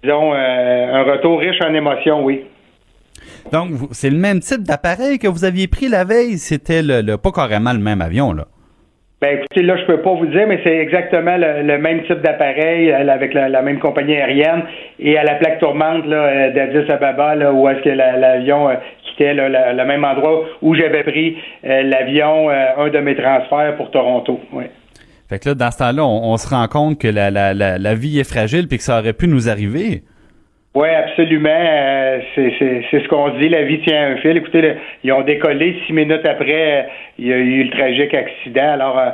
disons, euh, un retour riche en émotions, oui. Donc, c'est le même type d'appareil que vous aviez pris la veille? C'était le, pas carrément le même avion, là. Ben écoutez, là, je peux pas vous dire, mais c'est exactement le, même type d'appareil avec la, même compagnie aérienne et à la plaque tourmente là, d'Addis Ababa, là, où est-ce que l'avion quittait le, même endroit où j'avais pris l'avion, un de mes transferts pour Toronto. Ouais. Fait que là, dans ce temps-là, on, se rend compte que la, vie est fragile puis que ça aurait pu nous arriver. Oui, absolument. Euh, c'est ce qu'on dit. La vie tient un fil. Écoutez, ils ont décollé six minutes après. Euh, il y a eu le tragique accident. Alors, euh,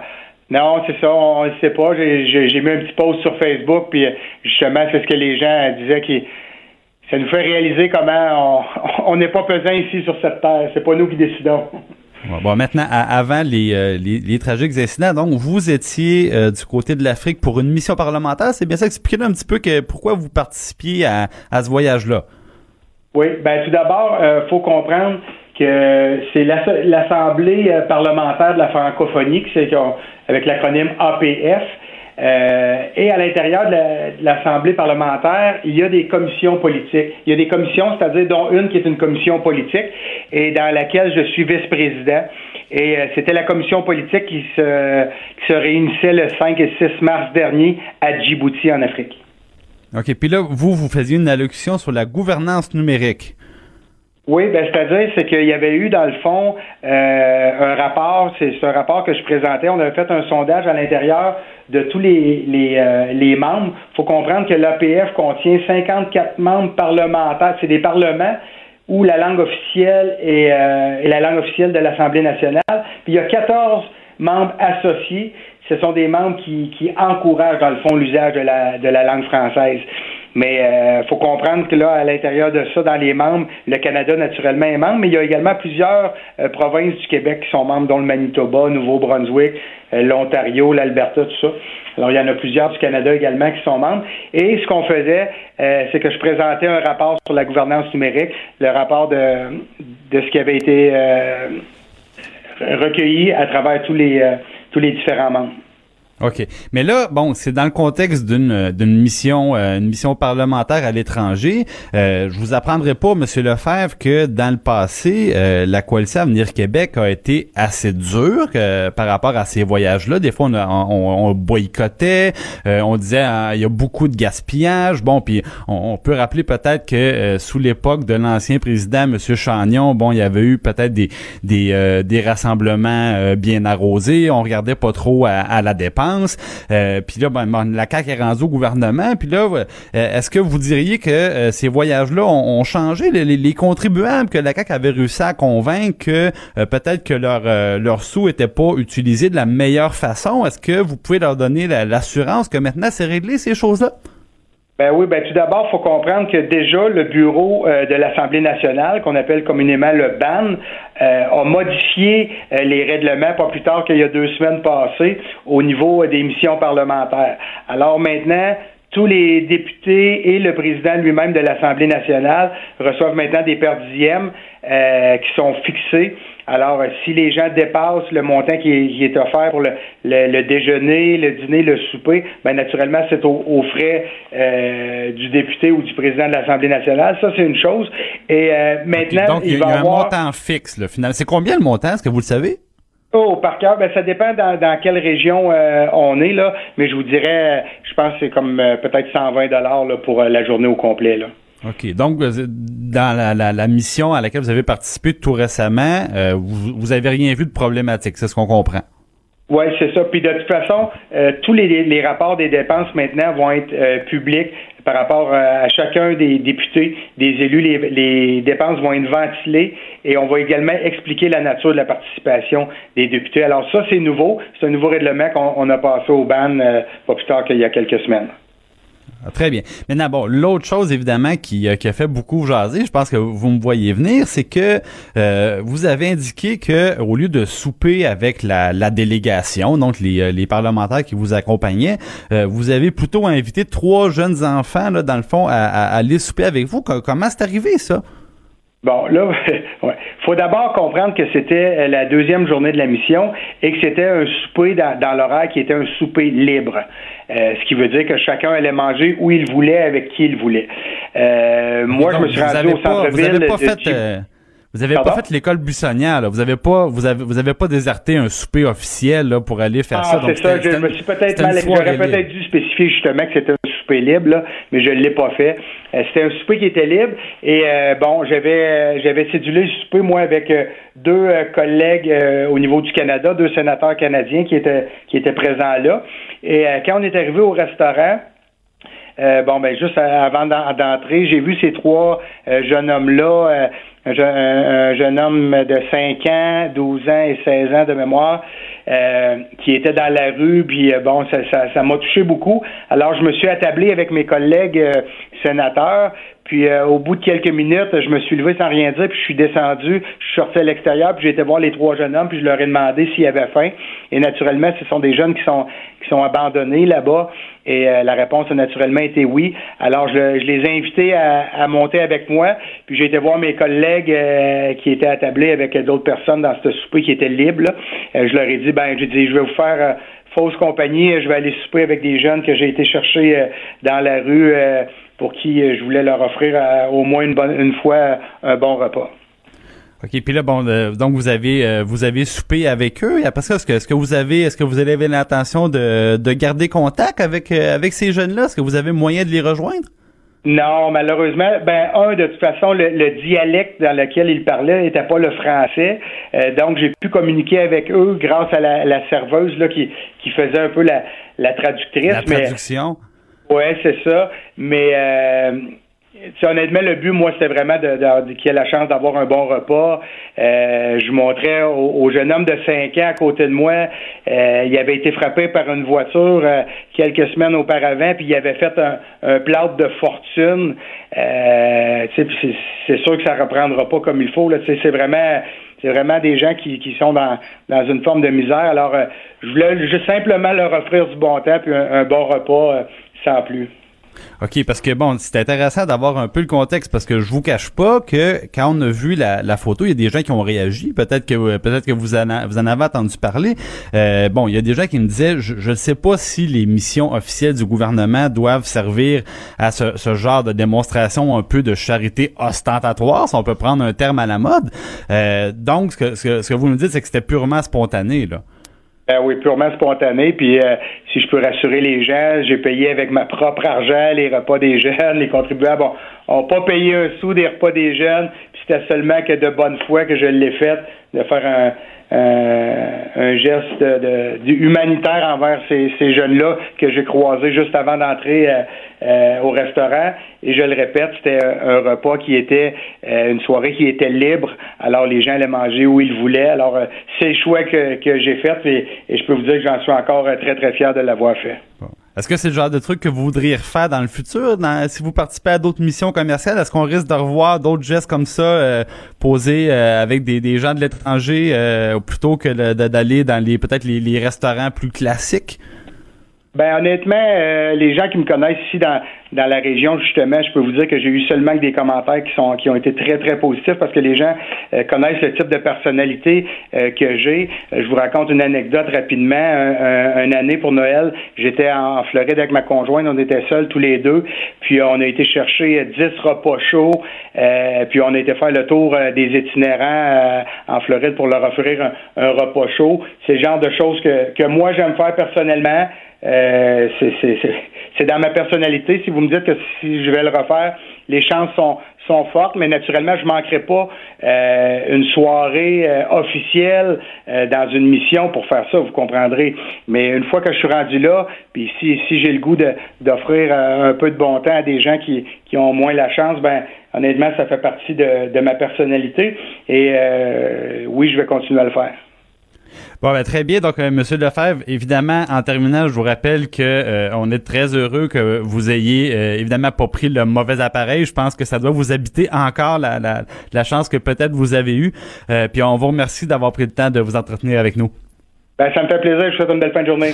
non, c'est ça. On ne sait pas. J'ai mis un petit post sur Facebook. Puis, justement, c'est ce que les gens disaient qui ça nous fait réaliser comment on [laughs] n'est pas pesant ici sur cette terre. C'est pas nous qui décidons. Bon, maintenant, avant les, les, tragiques incidents, donc vous étiez du côté de l'Afrique pour une mission parlementaire. C'est bien ça. Expliquez-nous un petit peu que, pourquoi vous participiez à, à ce voyage-là. Oui, ben tout d'abord, il faut comprendre que c'est l'Assemblée parlementaire de la francophonie, c'est avec l'acronyme APF. Euh, et à l'intérieur de l'Assemblée parlementaire, il y a des commissions politiques. Il y a des commissions, c'est-à-dire dont une qui est une commission politique et dans laquelle je suis vice-président. Et euh, c'était la commission politique qui se, qui se réunissait le 5 et 6 mars dernier à Djibouti, en Afrique. OK. Puis là, vous, vous faisiez une allocution sur la gouvernance numérique. Oui, ben c'est-à-dire c'est qu'il y avait eu dans le fond euh, un rapport, c'est un rapport que je présentais. On avait fait un sondage à l'intérieur de tous les les, euh, les membres. Faut comprendre que l'APF contient 54 membres parlementaires. C'est des parlements où la langue officielle est, euh, est la langue officielle de l'Assemblée nationale. Puis il y a 14 membres associés. Ce sont des membres qui, qui encouragent dans le fond l'usage de la de la langue française. Mais euh, faut comprendre que là, à l'intérieur de ça, dans les membres, le Canada naturellement est membre, mais il y a également plusieurs euh, provinces du Québec qui sont membres, dont le Manitoba, Nouveau-Brunswick, euh, l'Ontario, l'Alberta, tout ça. Alors, il y en a plusieurs du Canada également qui sont membres. Et ce qu'on faisait, c'est que je présentais un rapport sur la gouvernance numérique, le rapport de, de ce qui avait été recueilli à travers tous les, tous les différents membres. OK. Mais là, bon, c'est dans le contexte d'une d'une mission euh, une mission parlementaire à l'étranger. Euh, je vous apprendrai pas, Monsieur Lefebvre, que dans le passé, euh, la coalition Avenir Québec a été assez dure par rapport à ces voyages-là. Des fois, on, on, boycottait, on disait ah, il y a beaucoup de gaspillage. Bon, puis on, peut rappeler peut-être que sous l'époque de l'ancien président, Monsieur Chagnon, bon, il y avait eu peut-être des des, des rassemblements bien arrosés. On regardait pas trop à, à la dépense. Euh, puis là, ben, la CAQ est rendue au gouvernement. Puis là, euh, est-ce que vous diriez que euh, ces voyages-là ont, changé les, contribuables que la CAQ avait réussi à convaincre que peut-être que leur, leur sous n'était pas utilisé de la meilleure façon? Est-ce que vous pouvez leur donner l'assurance que maintenant c'est réglé ces choses-là? Ben oui, ben tout d'abord, il faut comprendre que déjà le bureau euh, de l'Assemblée nationale, qu'on appelle communément le BAN, euh, a modifié euh, les règlements pas plus tard qu'il y a deux semaines passées au niveau des missions parlementaires. Alors maintenant, tous les députés et le président lui-même de l'Assemblée nationale reçoivent maintenant des per qui sont fixés alors, euh, si les gens dépassent le montant qui est, offert pour le, déjeuner, le dîner, le souper, ben naturellement, c'est aux frais euh, du député ou du président de l'Assemblée nationale. Ça, c'est une chose. Et euh, maintenant, il, y a, un montant fixe, le final. C'est combien le montant? Est-ce que vous le savez? Oh, par cœur, ben ça dépend dans, quelle région on est là, mais je vous dirais, je pense que c'est comme peut-être 120 dollars pour la journée au complet là. OK. Donc, dans la, mission à laquelle vous avez participé tout récemment, euh, vous, vous avez rien vu de problématique, c'est ce qu'on comprend. Oui, c'est ça. Puis de toute façon, euh, tous les, rapports des dépenses maintenant vont être euh, publics par rapport à chacun des députés, des élus. Les, dépenses vont être ventilées et on va également expliquer la nature de la participation des députés. Alors ça, c'est nouveau. C'est un nouveau règlement qu'on a passé au ban pas plus tard qu'il y a quelques semaines. Ah, très bien. Maintenant, bon, l'autre chose évidemment qui, euh, qui, a fait beaucoup jaser, je pense que vous me voyez venir, c'est que euh, vous avez indiqué que au lieu de souper avec la, la délégation, donc les, euh, les, parlementaires qui vous accompagnaient, vous avez plutôt invité trois jeunes enfants, là, dans le fond, à, à aller souper avec vous. Comment c'est arrivé ça? Bon, là, [laughs] il faut d'abord comprendre que c'était euh, la deuxième journée de la mission et que c'était un souper dans, dans l'horaire qui était un souper libre. Euh, ce qui veut dire que chacun allait manger où il voulait, avec qui il voulait. Euh, moi, je me suis rendu au centre-ville. Vous Vous avez pas fait l'école buissonnière, là. Vous avez pas, vous avez, vous avez pas déserté un souper officiel, là, pour aller faire ça. Ah, c'est ça. Je me suis peut-être mal, j'aurais peut-être dû spécifier justement que c'était un souper libre, là, mais je l'ai pas fait. Euh, c'était un souper qui était libre et euh, bon, j'avais, j'avais cédulé le souper moi avec euh, deux collègues au niveau du Canada, deux sénateurs canadiens qui étaient, qui étaient présents là. Et quand on est arrivé au restaurant. bon, ben juste avant d'entrer, j'ai vu ces trois jeunes hommes-là un, jeune homme de 5 ans, 12 ans et 16 ans de mémoire, euh, qui était dans la rue, puis euh, bon, ça, ça, ça m'a touché beaucoup. Alors, je me suis attablé avec mes collègues euh, sénateurs, puis au bout de quelques minutes, je me suis levé sans rien dire, puis je suis descendu, je suis sorti à l'extérieur, puis j'ai été voir les trois jeunes hommes, puis je leur ai demandé s'ils avaient faim. Et naturellement, ce sont des jeunes qui sont qui sont abandonnés là-bas. Et la réponse a naturellement été oui. Alors, je, je les ai invités à, à, monter avec moi. Puis j'ai été voir mes collègues qui étaient attablés avec d'autres personnes dans ce souper qui était libre. je leur ai dit, ben, j'ai dit, je vais vous faire euh, fausse compagnie, je vais aller souper avec des jeunes que j'ai été chercher euh, dans la rue euh, pour qui je voulais leur offrir au moins une, bonne, une fois un bon repas. OK, puis là bon donc vous avez vous avez soupé avec eux et après ça est-ce que est-ce que vous avez est-ce que vous avez l'intention de, de garder contact avec avec ces jeunes-là? Est-ce que vous avez moyen de les rejoindre? Non, malheureusement, ben un de toute façon le, dialecte dans lequel ils parlaient n'était pas le français, euh, donc j'ai pu communiquer avec eux grâce à la, serveuse là qui qui faisait un peu la, la traductrice. La traduction. Mais, ouais, c'est ça. Mais euh, honnêtement, le but, moi, c'était vraiment de, de, qu'il ait la chance d'avoir un bon repas. Euh, je montrais au, jeune homme de 5 ans à côté de moi, euh, il avait été frappé par une voiture euh, quelques semaines auparavant, puis il avait fait un, un de fortune. Euh, c'est sûr que ça reprendra pas comme il faut. C'est vraiment c'est vraiment des gens qui, qui sont dans, dans une forme de misère. Alors, je voulais juste simplement leur offrir du bon temps puis un bon repas sans. OK, parce que bon, c'est intéressant d'avoir un peu le contexte parce que je vous cache pas que quand on a vu la, photo, il y a des gens qui ont réagi. Peut-être que peut-être que vous en, vous en avez entendu parler. Euh, bon, il y a des gens qui me disaient, je ne sais pas si les missions officielles du gouvernement doivent servir à ce, genre de démonstration un peu de charité ostentatoire, si on peut prendre un terme à la mode. Euh, donc, ce que, ce que vous nous dites, c'est que c'était purement spontané, là. Ben oui, purement spontané. Puis euh, si je peux rassurer les gens, j'ai payé avec ma propre argent les repas des jeunes. Les contribuables n'ont pas payé un sou des repas des jeunes. Puis c'était seulement que de bonne foi que je l'ai fait de faire un, un geste de, humanitaire envers ces, ces jeunes-là que j'ai croisés juste avant d'entrer euh, euh, au restaurant. Et je le répète, c'était un, repas qui était euh, une soirée qui était libre. Alors les gens allaient manger où ils voulaient. Alors c'est le choix que, que j'ai fait et, et, je peux vous dire que j'en suis encore très très fier de l'avoir fait. Est-ce que c'est le genre de truc que vous voudriez refaire dans le futur? si vous participez à d'autres missions commerciales, est-ce qu'on risque de revoir d'autres gestes comme ça euh, posés euh, avec des, des, gens de l'étranger euh, plutôt que d'aller dans les peut-être les, restaurants plus classiques? Ben honnêtement, euh, les gens qui me connaissent ici dans, dans la région, justement, je peux vous dire que j'ai eu seulement des commentaires qui sont qui ont été très, très positifs parce que les gens euh, connaissent le type de personnalité euh, que j'ai. je vous raconte une anecdote rapidement. Un, une année pour Noël, j'étais en, Floride avec ma conjointe, on était seuls tous les deux, puis on a été chercher 10 repas chauds, puis on a été faire le tour des itinérants en Floride pour leur offrir un, un repas chaud. C'est le genre de choses que, que moi j'aime faire personnellement. Euh, c'est dans ma personnalité. Si vous me dites que si je vais le refaire, les chances sont, sont fortes, mais naturellement, je manquerai pas euh, une soirée euh, officielle dans une mission pour faire ça, vous comprendrez. Mais une fois que je suis rendu là, puis si, si j'ai le goût d'offrir un peu de bon temps à des gens qui, qui ont moins la chance, ben honnêtement, ça fait partie de, de ma personnalité. Et oui, je vais continuer à le faire. Bon, ben, très bien. Donc, euh, Monsieur Lefebvre, évidemment, en terminant, je vous rappelle que euh, on est très heureux que vous ayez euh, évidemment pas pris le mauvais appareil. Je pense que ça doit vous habiter encore la, chance que peut-être vous avez eue. puis on vous remercie d'avoir pris le temps de vous entretenir avec nous. Ben, ça me fait plaisir. Je vous souhaite une belle fin de journée.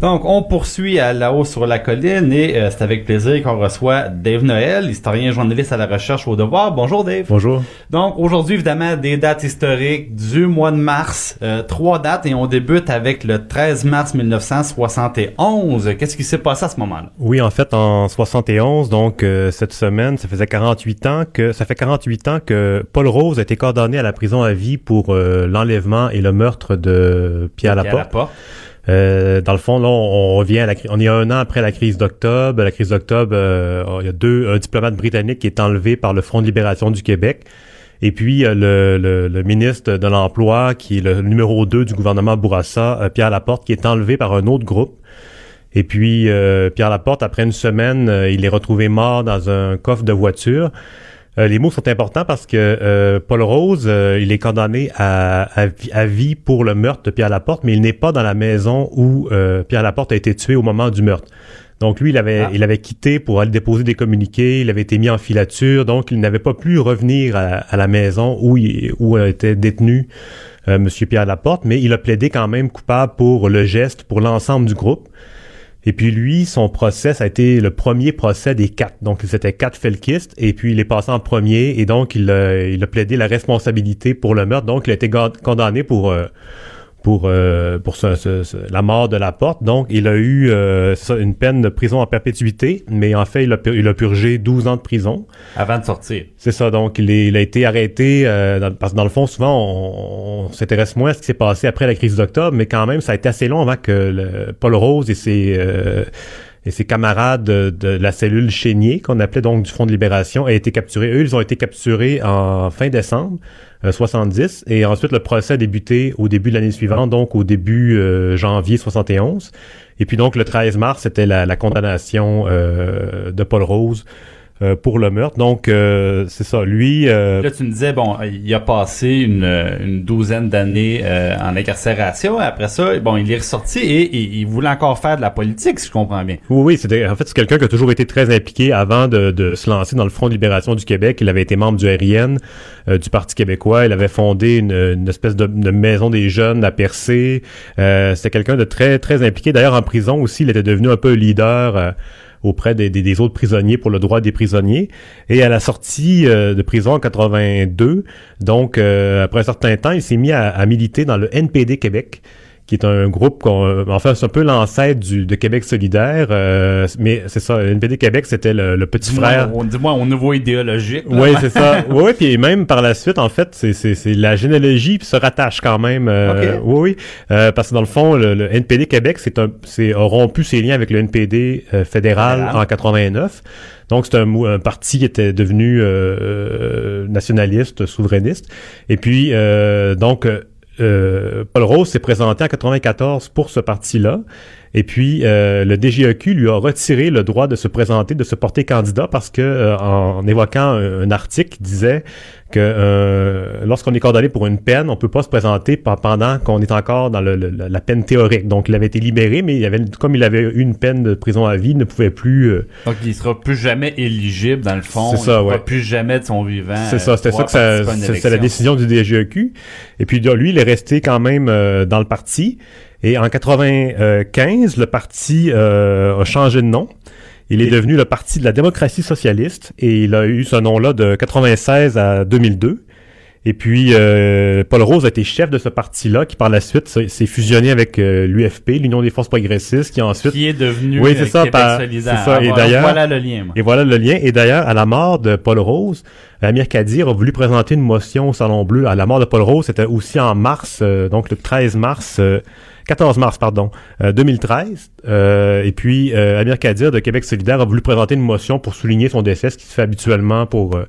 Donc, on poursuit à la haut sur la colline et euh, c'est avec plaisir qu'on reçoit Dave Noël, historien journaliste à la recherche au devoir. Bonjour Dave. Bonjour. Donc, aujourd'hui, évidemment, des dates historiques du mois de mars. Euh, trois dates et on débute avec le 13 mars 1971. Qu'est-ce qui s'est passé à ce moment-là? Oui, en fait, en 71, donc euh, cette semaine, ça faisait 48 ans que ça fait 48 ans que Paul Rose a été condamné à la prison à vie pour l'enlèvement et le meurtre de Pierre, Pierre Laporte. Laporte. Euh, dans le fond, là, on, revient à la on est un an après la crise d'octobre. La crise d'octobre, euh, il y a deux un diplomate britannique qui est enlevé par le Front de libération du Québec. Et puis le, le, ministre de l'Emploi, qui est le numéro 2 du gouvernement Bourassa, euh, Pierre Laporte, qui est enlevé par un autre groupe. Et puis Pierre Laporte, après une semaine, il est retrouvé mort dans un coffre de voiture. Euh, les mots sont importants parce que euh, Paul Rose, euh, il est condamné à, à, vie pour le meurtre de Pierre Laporte, mais il n'est pas dans la maison où Pierre Laporte a été tué au moment du meurtre. Donc lui, il avait, ah. il avait quitté pour aller déposer des communiqués, il avait été mis en filature, donc il n'avait pas pu revenir à, la maison où, il, où était détenu Monsieur Pierre Laporte, mais il a plaidé quand même coupable pour le geste pour l'ensemble du groupe. Et puis lui, son procès, ça a été le premier procès des quatre. Donc c'était quatre felkistes, et puis il est passé en premier, et donc il a, il a plaidé la responsabilité pour le meurtre. Donc il a été condamné pour euh, pour euh, pour ce, la mort de la porte. Donc, il a eu euh, une peine de prison en perpétuité, mais en fait, il a, il a purgé 12 ans de prison. Avant de sortir. C'est ça. Donc, il, il, a été arrêté, euh, parce que dans le fond, souvent, on, on s'intéresse moins à ce qui s'est passé après la crise d'octobre, mais quand même, ça a été assez long avant que le, Paul Rose et ses et ses camarades de, la cellule Chénier, qu'on appelait donc du Front de libération, aient été capturés. Eux, ils ont été capturés en fin décembre 70, euh, et ensuite le procès a débuté au début de l'année suivante, donc au début euh, janvier 71. Et puis donc le 13 mars, c'était la, la, condamnation euh, de Paul Rose euh, pour le meurtre. Donc, euh, c'est ça. Lui... Euh, Là, tu me disais, bon, il a passé une, une douzaine d'années en incarcération. Après ça, bon, il est ressorti et, il voulait encore faire de la politique, si je comprends bien. Oui, oui. C'était, en fait, c'est quelqu'un qui a toujours été très impliqué avant de, de, se lancer dans le Front de libération du Québec. Il avait été membre du RIN, du Parti québécois. Il avait fondé une, une espèce de, de, maison des jeunes à Percé. c'était quelqu'un de très, très impliqué. D'ailleurs, en prison aussi, il était devenu un peu leader auprès des, autres prisonniers pour le droit des prisonniers. Et à la sortie euh, de prison en 82, donc euh, après un certain temps, il s'est mis à militer dans le NPD Québec qui est un groupe qu'on, enfin c'est un peu l'ancêtre du de Québec solidaire, euh, mais c'est ça, NPD Québec c'était le, petit frère. Dis-moi au niveau idéologique. Oui, c'est ça. [laughs] Oui, puis même par la suite, en fait, c'est c'est la généalogie se rattache quand même. Euh, Oui, oui, euh, parce que dans le fond, le, NPD Québec c'est un c'est a rompu ses liens avec le NPD euh, fédéral, en 89. Donc, c'est un, un, parti qui était devenu euh, nationaliste, souverainiste. Et puis, euh, donc, euh, Paul Rose s'est présenté en 94 pour ce parti-là. Et puis, euh, le DGEQ lui a retiré le droit de se présenter, de se porter candidat parce que, euh, en, évoquant un, article qui disait que euh, lorsqu'on est condamné pour une peine, on peut pas se présenter pendant qu'on est encore dans le, la peine théorique. Donc, il avait été libéré, mais il avait, comme il avait eu une peine de prison à vie, il ne pouvait plus. Donc, il sera plus jamais éligible dans le fond. C'est ça, il ouais. plus jamais de son vivant. C'est ça, c'était ça que ça, c'est la décision du DGEQ. Et puis, lui, il est resté quand même dans le parti. Et en 95, le parti euh, a changé de nom. Il est devenu le Parti de la démocratie socialiste et il a eu ce nom-là de 96 à 2002. Et puis, euh, Paul Rose a été chef de ce parti-là, qui par la suite s'est fusionné avec euh, l'UFP, l'Union des forces progressistes, qui ensuite... Qui est devenu oui, c'est ça, c'est ça. Et d'ailleurs, voilà le lien. Et voilà le lien. Et d'ailleurs, à la mort de Paul Rose, Amir Kadir a voulu présenter une motion au Salon Bleu. À la mort de Paul Rose, c'était aussi en mars, donc le 13 mars 14 mars, pardon, 2013. Euh, euh, et puis, euh, Amir Kadir de Québec solidaire a voulu présenter une motion pour souligner son décès, ce qui se fait habituellement pour, euh,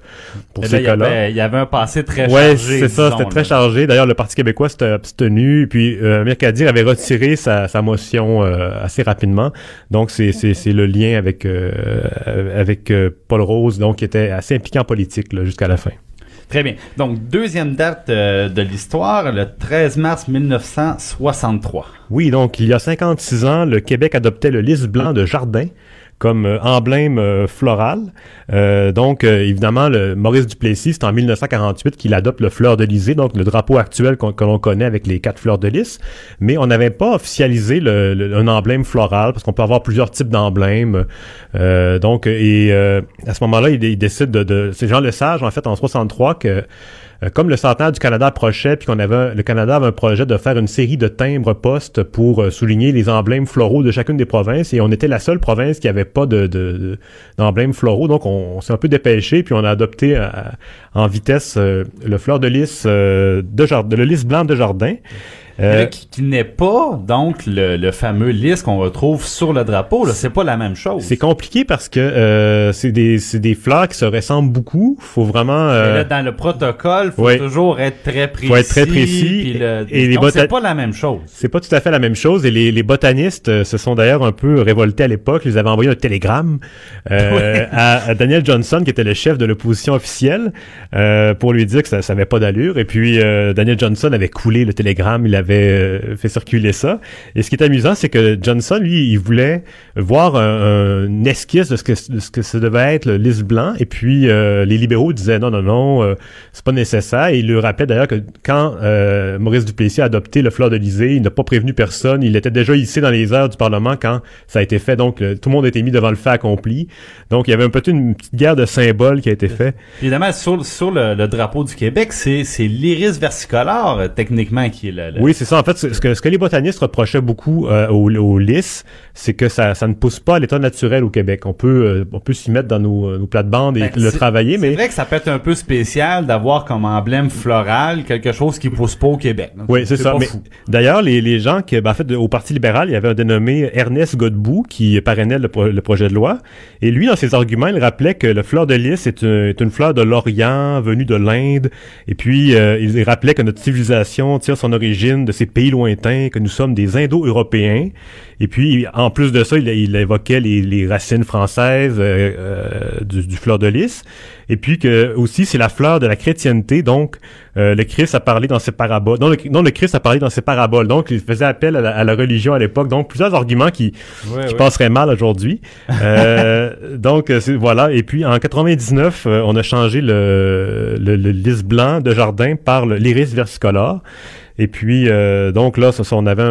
pour ces cas-là. Il y avait un passé très chargé. Ouais, c'est ça, c'était très chargé. D'ailleurs, le Parti québécois s'était abstenu. Et puis, Amir Kadir avait retiré sa, sa motion assez rapidement. Donc, c'est le lien avec, avec Paul Rose, donc qui était assez impliqué en politique jusqu'à la fin. Très bien. Donc, deuxième date euh, de l'histoire, le 13 mars 1963. Oui, donc il y a 56 ans, le Québec adoptait le liste blanc de Jardin comme euh, emblème euh, floral. Euh, donc, évidemment, le Maurice Duplessis, c'est en 1948 qu'il adopte le fleur de lysée, donc le drapeau actuel que l'on connaît avec les quatre fleurs de lys. Mais on n'avait pas officialisé le, un emblème floral parce qu'on peut avoir plusieurs types d'emblèmes. donc, et à ce moment-là, il, décide de, de c'est Jean Lesage, en fait, en 63, que euh, comme le centenaire du Canada approchait, puis qu'on avait le Canada avait un projet de faire une série de timbres postes pour euh, souligner les emblèmes floraux de chacune des provinces, et on était la seule province qui avait pas de, d'emblèmes floraux, donc on, s'est un peu dépêché, puis on a adopté euh, en vitesse le fleur de lys de, de le lys blanc de jardin. Euh, qui, n'est pas donc le, fameux lys qu'on retrouve sur le drapeau. Là, c'est pas la même chose. C'est compliqué parce que euh, c'est des c'est des fleurs qui se ressemblent beaucoup. Faut vraiment. Euh, là, dans le protocole, faut toujours être très précis. Faut être très précis. et les c'est pas la même chose. C'est pas tout à fait la même chose. Et les, les botanistes euh, se sont d'ailleurs un peu révoltés à l'époque. Ils avaient envoyé un télégramme euh, [laughs] à, Daniel Johnson, qui était le chef de l'opposition officielle, pour lui dire que ça, ça avait pas d'allure. Et puis Daniel Johnson avait coulé le télégramme. Il avait euh, fait circuler ça. Et ce qui est amusant, c'est que Johnson, lui, il voulait voir un, esquisse de ce que de ce que ça devait être le liste blanc. Et puis euh, les libéraux disaient non, non, non, euh, c'est pas nécessaire. Et il lui rappelait d'ailleurs que quand Maurice Duplessis a adopté le fleur de l'Élysée, il n'a pas prévenu personne. Il était déjà ici dans les heures du Parlement quand ça a été fait. Donc tout le monde était mis devant le fait accompli. Donc il y avait un peu une petite guerre de symboles qui a été faite. Évidemment, sur, sur le, drapeau du Québec, c'est l'iris versicolore techniquement qui est le, oui, c'est ça. En fait, ce que, ce que les botanistes reprochaient beaucoup euh, aux, aux lys, c'est que ça, ça ne pousse pas à l'état naturel au Québec. On peut, euh, on peut s'y mettre dans nos, nos plates-bandes et ben, le travailler, mais... C'est vrai que ça peut être un peu spécial d'avoir comme emblème floral quelque chose qui pousse pas au Québec. oui, c'est ça. Mais d'ailleurs, les, les gens qui, ben, en fait, au Parti libéral, il y avait un dénommé Ernest Godbout qui parrainait le, le, projet de loi. Et lui, dans ses arguments, il rappelait que le fleur de lys est, est une fleur de l'Orient, venue de l'Inde. Et puis, euh, il rappelait que notre civilisation tire son origine de ces pays lointains, que nous sommes des Indo-Européens. Et puis, en plus de ça, il, évoquait les, racines françaises euh, euh, du, fleur de lys. Et puis que aussi, c'est la fleur de la chrétienté. Donc, euh, le Christ a parlé dans ses paraboles. Non le, Christ a parlé dans ses paraboles. Donc, il faisait appel à la, religion à l'époque. Donc, plusieurs arguments qui, qui passeraient mal aujourd'hui. [laughs] donc, voilà. Et puis, en 99, on a changé le, le, le lys blanc de jardin par l'iris versicolore. Et puis, euh, donc là, ça, on avait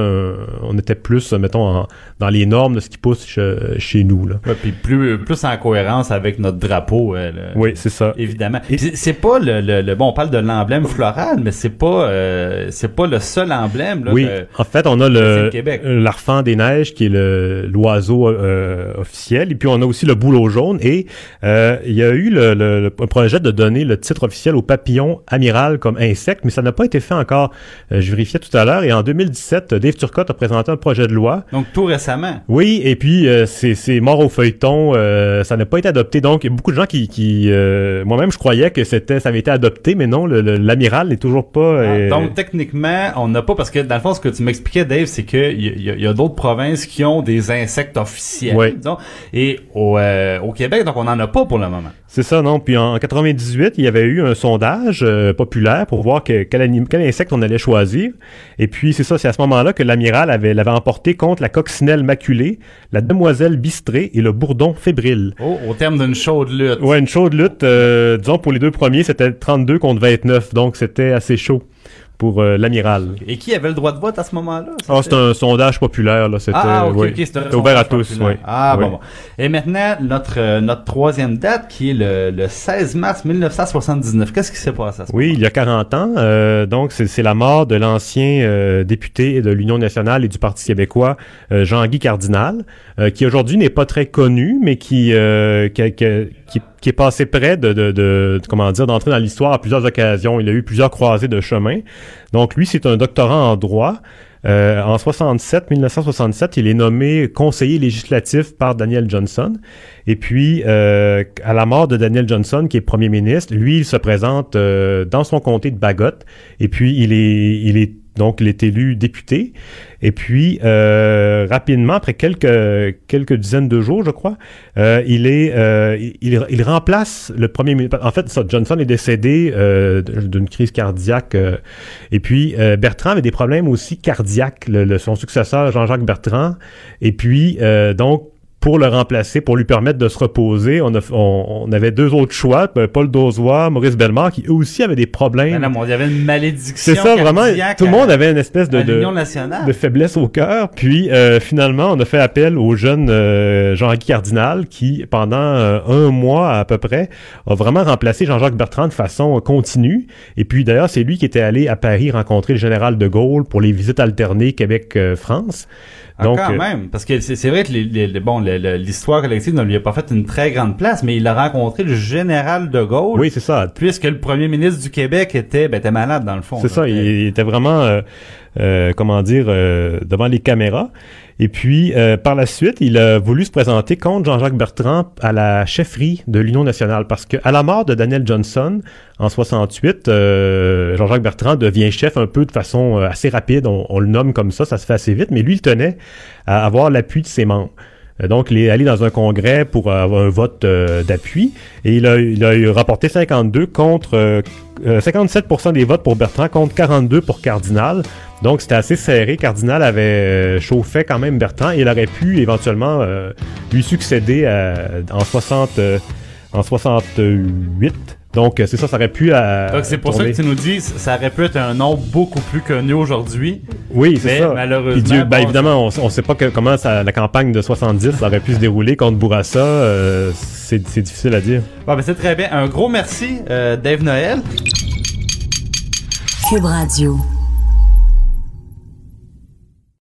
on était plus, mettons, dans les normes de ce qui pousse chez, nous. Là. Ouais, puis plus, plus en cohérence avec notre drapeau. Euh, oui, c'est ça. Évidemment. C'est pas le, le, bon, on parle de l'emblème floral, mais c'est pas, euh, c'est pas le seul emblème. Là, oui, en fait, on a le l'arfan des neiges qui est l'oiseau officiel, et puis on a aussi le bouleau jaune. Et il y a eu le, le, projet de donner le titre officiel au papillon amiral comme insecte, mais ça n'a pas été fait encore je vérifiais tout à l'heure, et en 2017, Dave Turcotte a présenté un projet de loi. Donc tout récemment. Oui, et puis euh, c'est mort au feuilleton, euh, ça n'a pas été adopté. Donc il y a beaucoup de gens qui, qui euh, moi-même je croyais que c'était, ça avait été adopté, mais non, l'amiral n'est toujours pas. Ah, donc techniquement, on n'a pas parce que dans le fond, ce que tu m'expliquais, Dave, c'est que il y, a, d'autres provinces qui ont des insectes officiels, oui. disons, et au, au Québec, donc on n'en a pas pour le moment. C'est ça, non? Puis en, 98, il y avait eu un sondage populaire pour voir quel, quel insecte on allait choisir et puis, c'est ça, c'est à ce moment-là que l'amiral avait, l'avait emporté contre la coccinelle maculée, la demoiselle bistrée et le bourdon fébrile. Oh, au terme d'une chaude lutte. Ouais, une chaude lutte. Euh, disons, pour les deux premiers, c'était 32 contre 29, donc c'était assez chaud pour euh, l'amiral. Et qui avait le droit de vote à ce moment-là? Ah, c'était un sondage populaire, là. C'était ah, ouvert à tous. Oui. Ah, bon, bon. Et maintenant, notre, euh, notre troisième date, qui est le, le 16 mars 1979. Qu'est-ce qui s'est passé à ce Oui, il y a 40 ans. Euh, donc, c'est la mort de l'ancien député de l'Union nationale et du Parti québécois, Jean-Guy Cardinal, qui aujourd'hui n'est pas très connu, mais qui, qui, qui, qui est passé près de, de, de, comment dire d'entrer dans l'histoire à plusieurs occasions. Il a eu plusieurs croisées de chemin. Donc lui, c'est un doctorant en droit. Euh, en 67, 1967, il est nommé conseiller législatif par Daniel Johnson. Et puis, euh, à la mort de Daniel Johnson, qui est premier ministre, lui, il se présente euh, dans son comté de Bagot. Et puis, il est, il est donc, il est élu député. Et puis, euh, rapidement, après quelques, dizaines de jours, je crois, euh, il, est, euh, il, remplace le premier ministre. En fait, ça, Johnson est décédé d'une crise cardiaque. Et puis, Bertrand avait des problèmes aussi cardiaques, son successeur, Jean-Jacques Bertrand. Et puis, donc, pour le remplacer, pour lui permettre de se reposer, on, a, on, avait deux autres choix, Paul Dozois, Maurice Bellemare, qui eux aussi avaient des problèmes. Ben il y avait une malédiction. C'est ça, vraiment. Tout le monde avait une espèce de, de, de, faiblesse au cœur. Puis finalement, on a fait appel au jeune Jean-Guy Cardinal, qui pendant un mois à peu près a vraiment remplacé Jean-Jacques Bertrand de façon continue. Et puis d'ailleurs, c'est lui qui était allé à Paris rencontrer le général de Gaulle pour les visites alternées Québec-France. Ah, Donc, quand euh, même, parce que c'est vrai que les, bon, l'histoire collective ne lui a pas fait une très grande place, mais il a rencontré le général de Gaulle. Oui, c'est ça. Puisque le premier ministre du Québec était, ben, était malade dans le fond. C'est ça, il, était vraiment, euh, euh, comment dire, devant les caméras. Et puis, euh, par la suite, il a voulu se présenter contre Jean-Jacques Bertrand à la chefferie de l'Union nationale parce que à la mort de Daniel Johnson en 68, euh, Jean-Jacques Bertrand devient chef un peu de façon euh, assez rapide. On, le nomme comme ça, ça se fait assez vite, mais lui, il tenait à avoir l'appui de ses membres. Donc, il est allé dans un congrès pour avoir un vote d'appui et il a, il a rapporté 52 contre 57% des votes pour Bertrand contre 42 pour Cardinal. Donc c'était assez serré. Cardinal avait euh, chauffé quand même Bertrand et il aurait pu éventuellement euh, lui succéder en 60 euh, en 68. Donc c'est ça, ça aurait pu. Donc c'est pour ça que tu nous dis, ça aurait pu être un nom beaucoup plus connu aujourd'hui. Oui, c'est ça. Malheureusement, Dieu, ben, évidemment, on, ne sait pas comment la campagne de 70 aurait pu se dérouler contre Bourassa. c'est difficile à dire. Bon, ben c'est très bien. Un gros merci, Dave Noël. Cube Radio.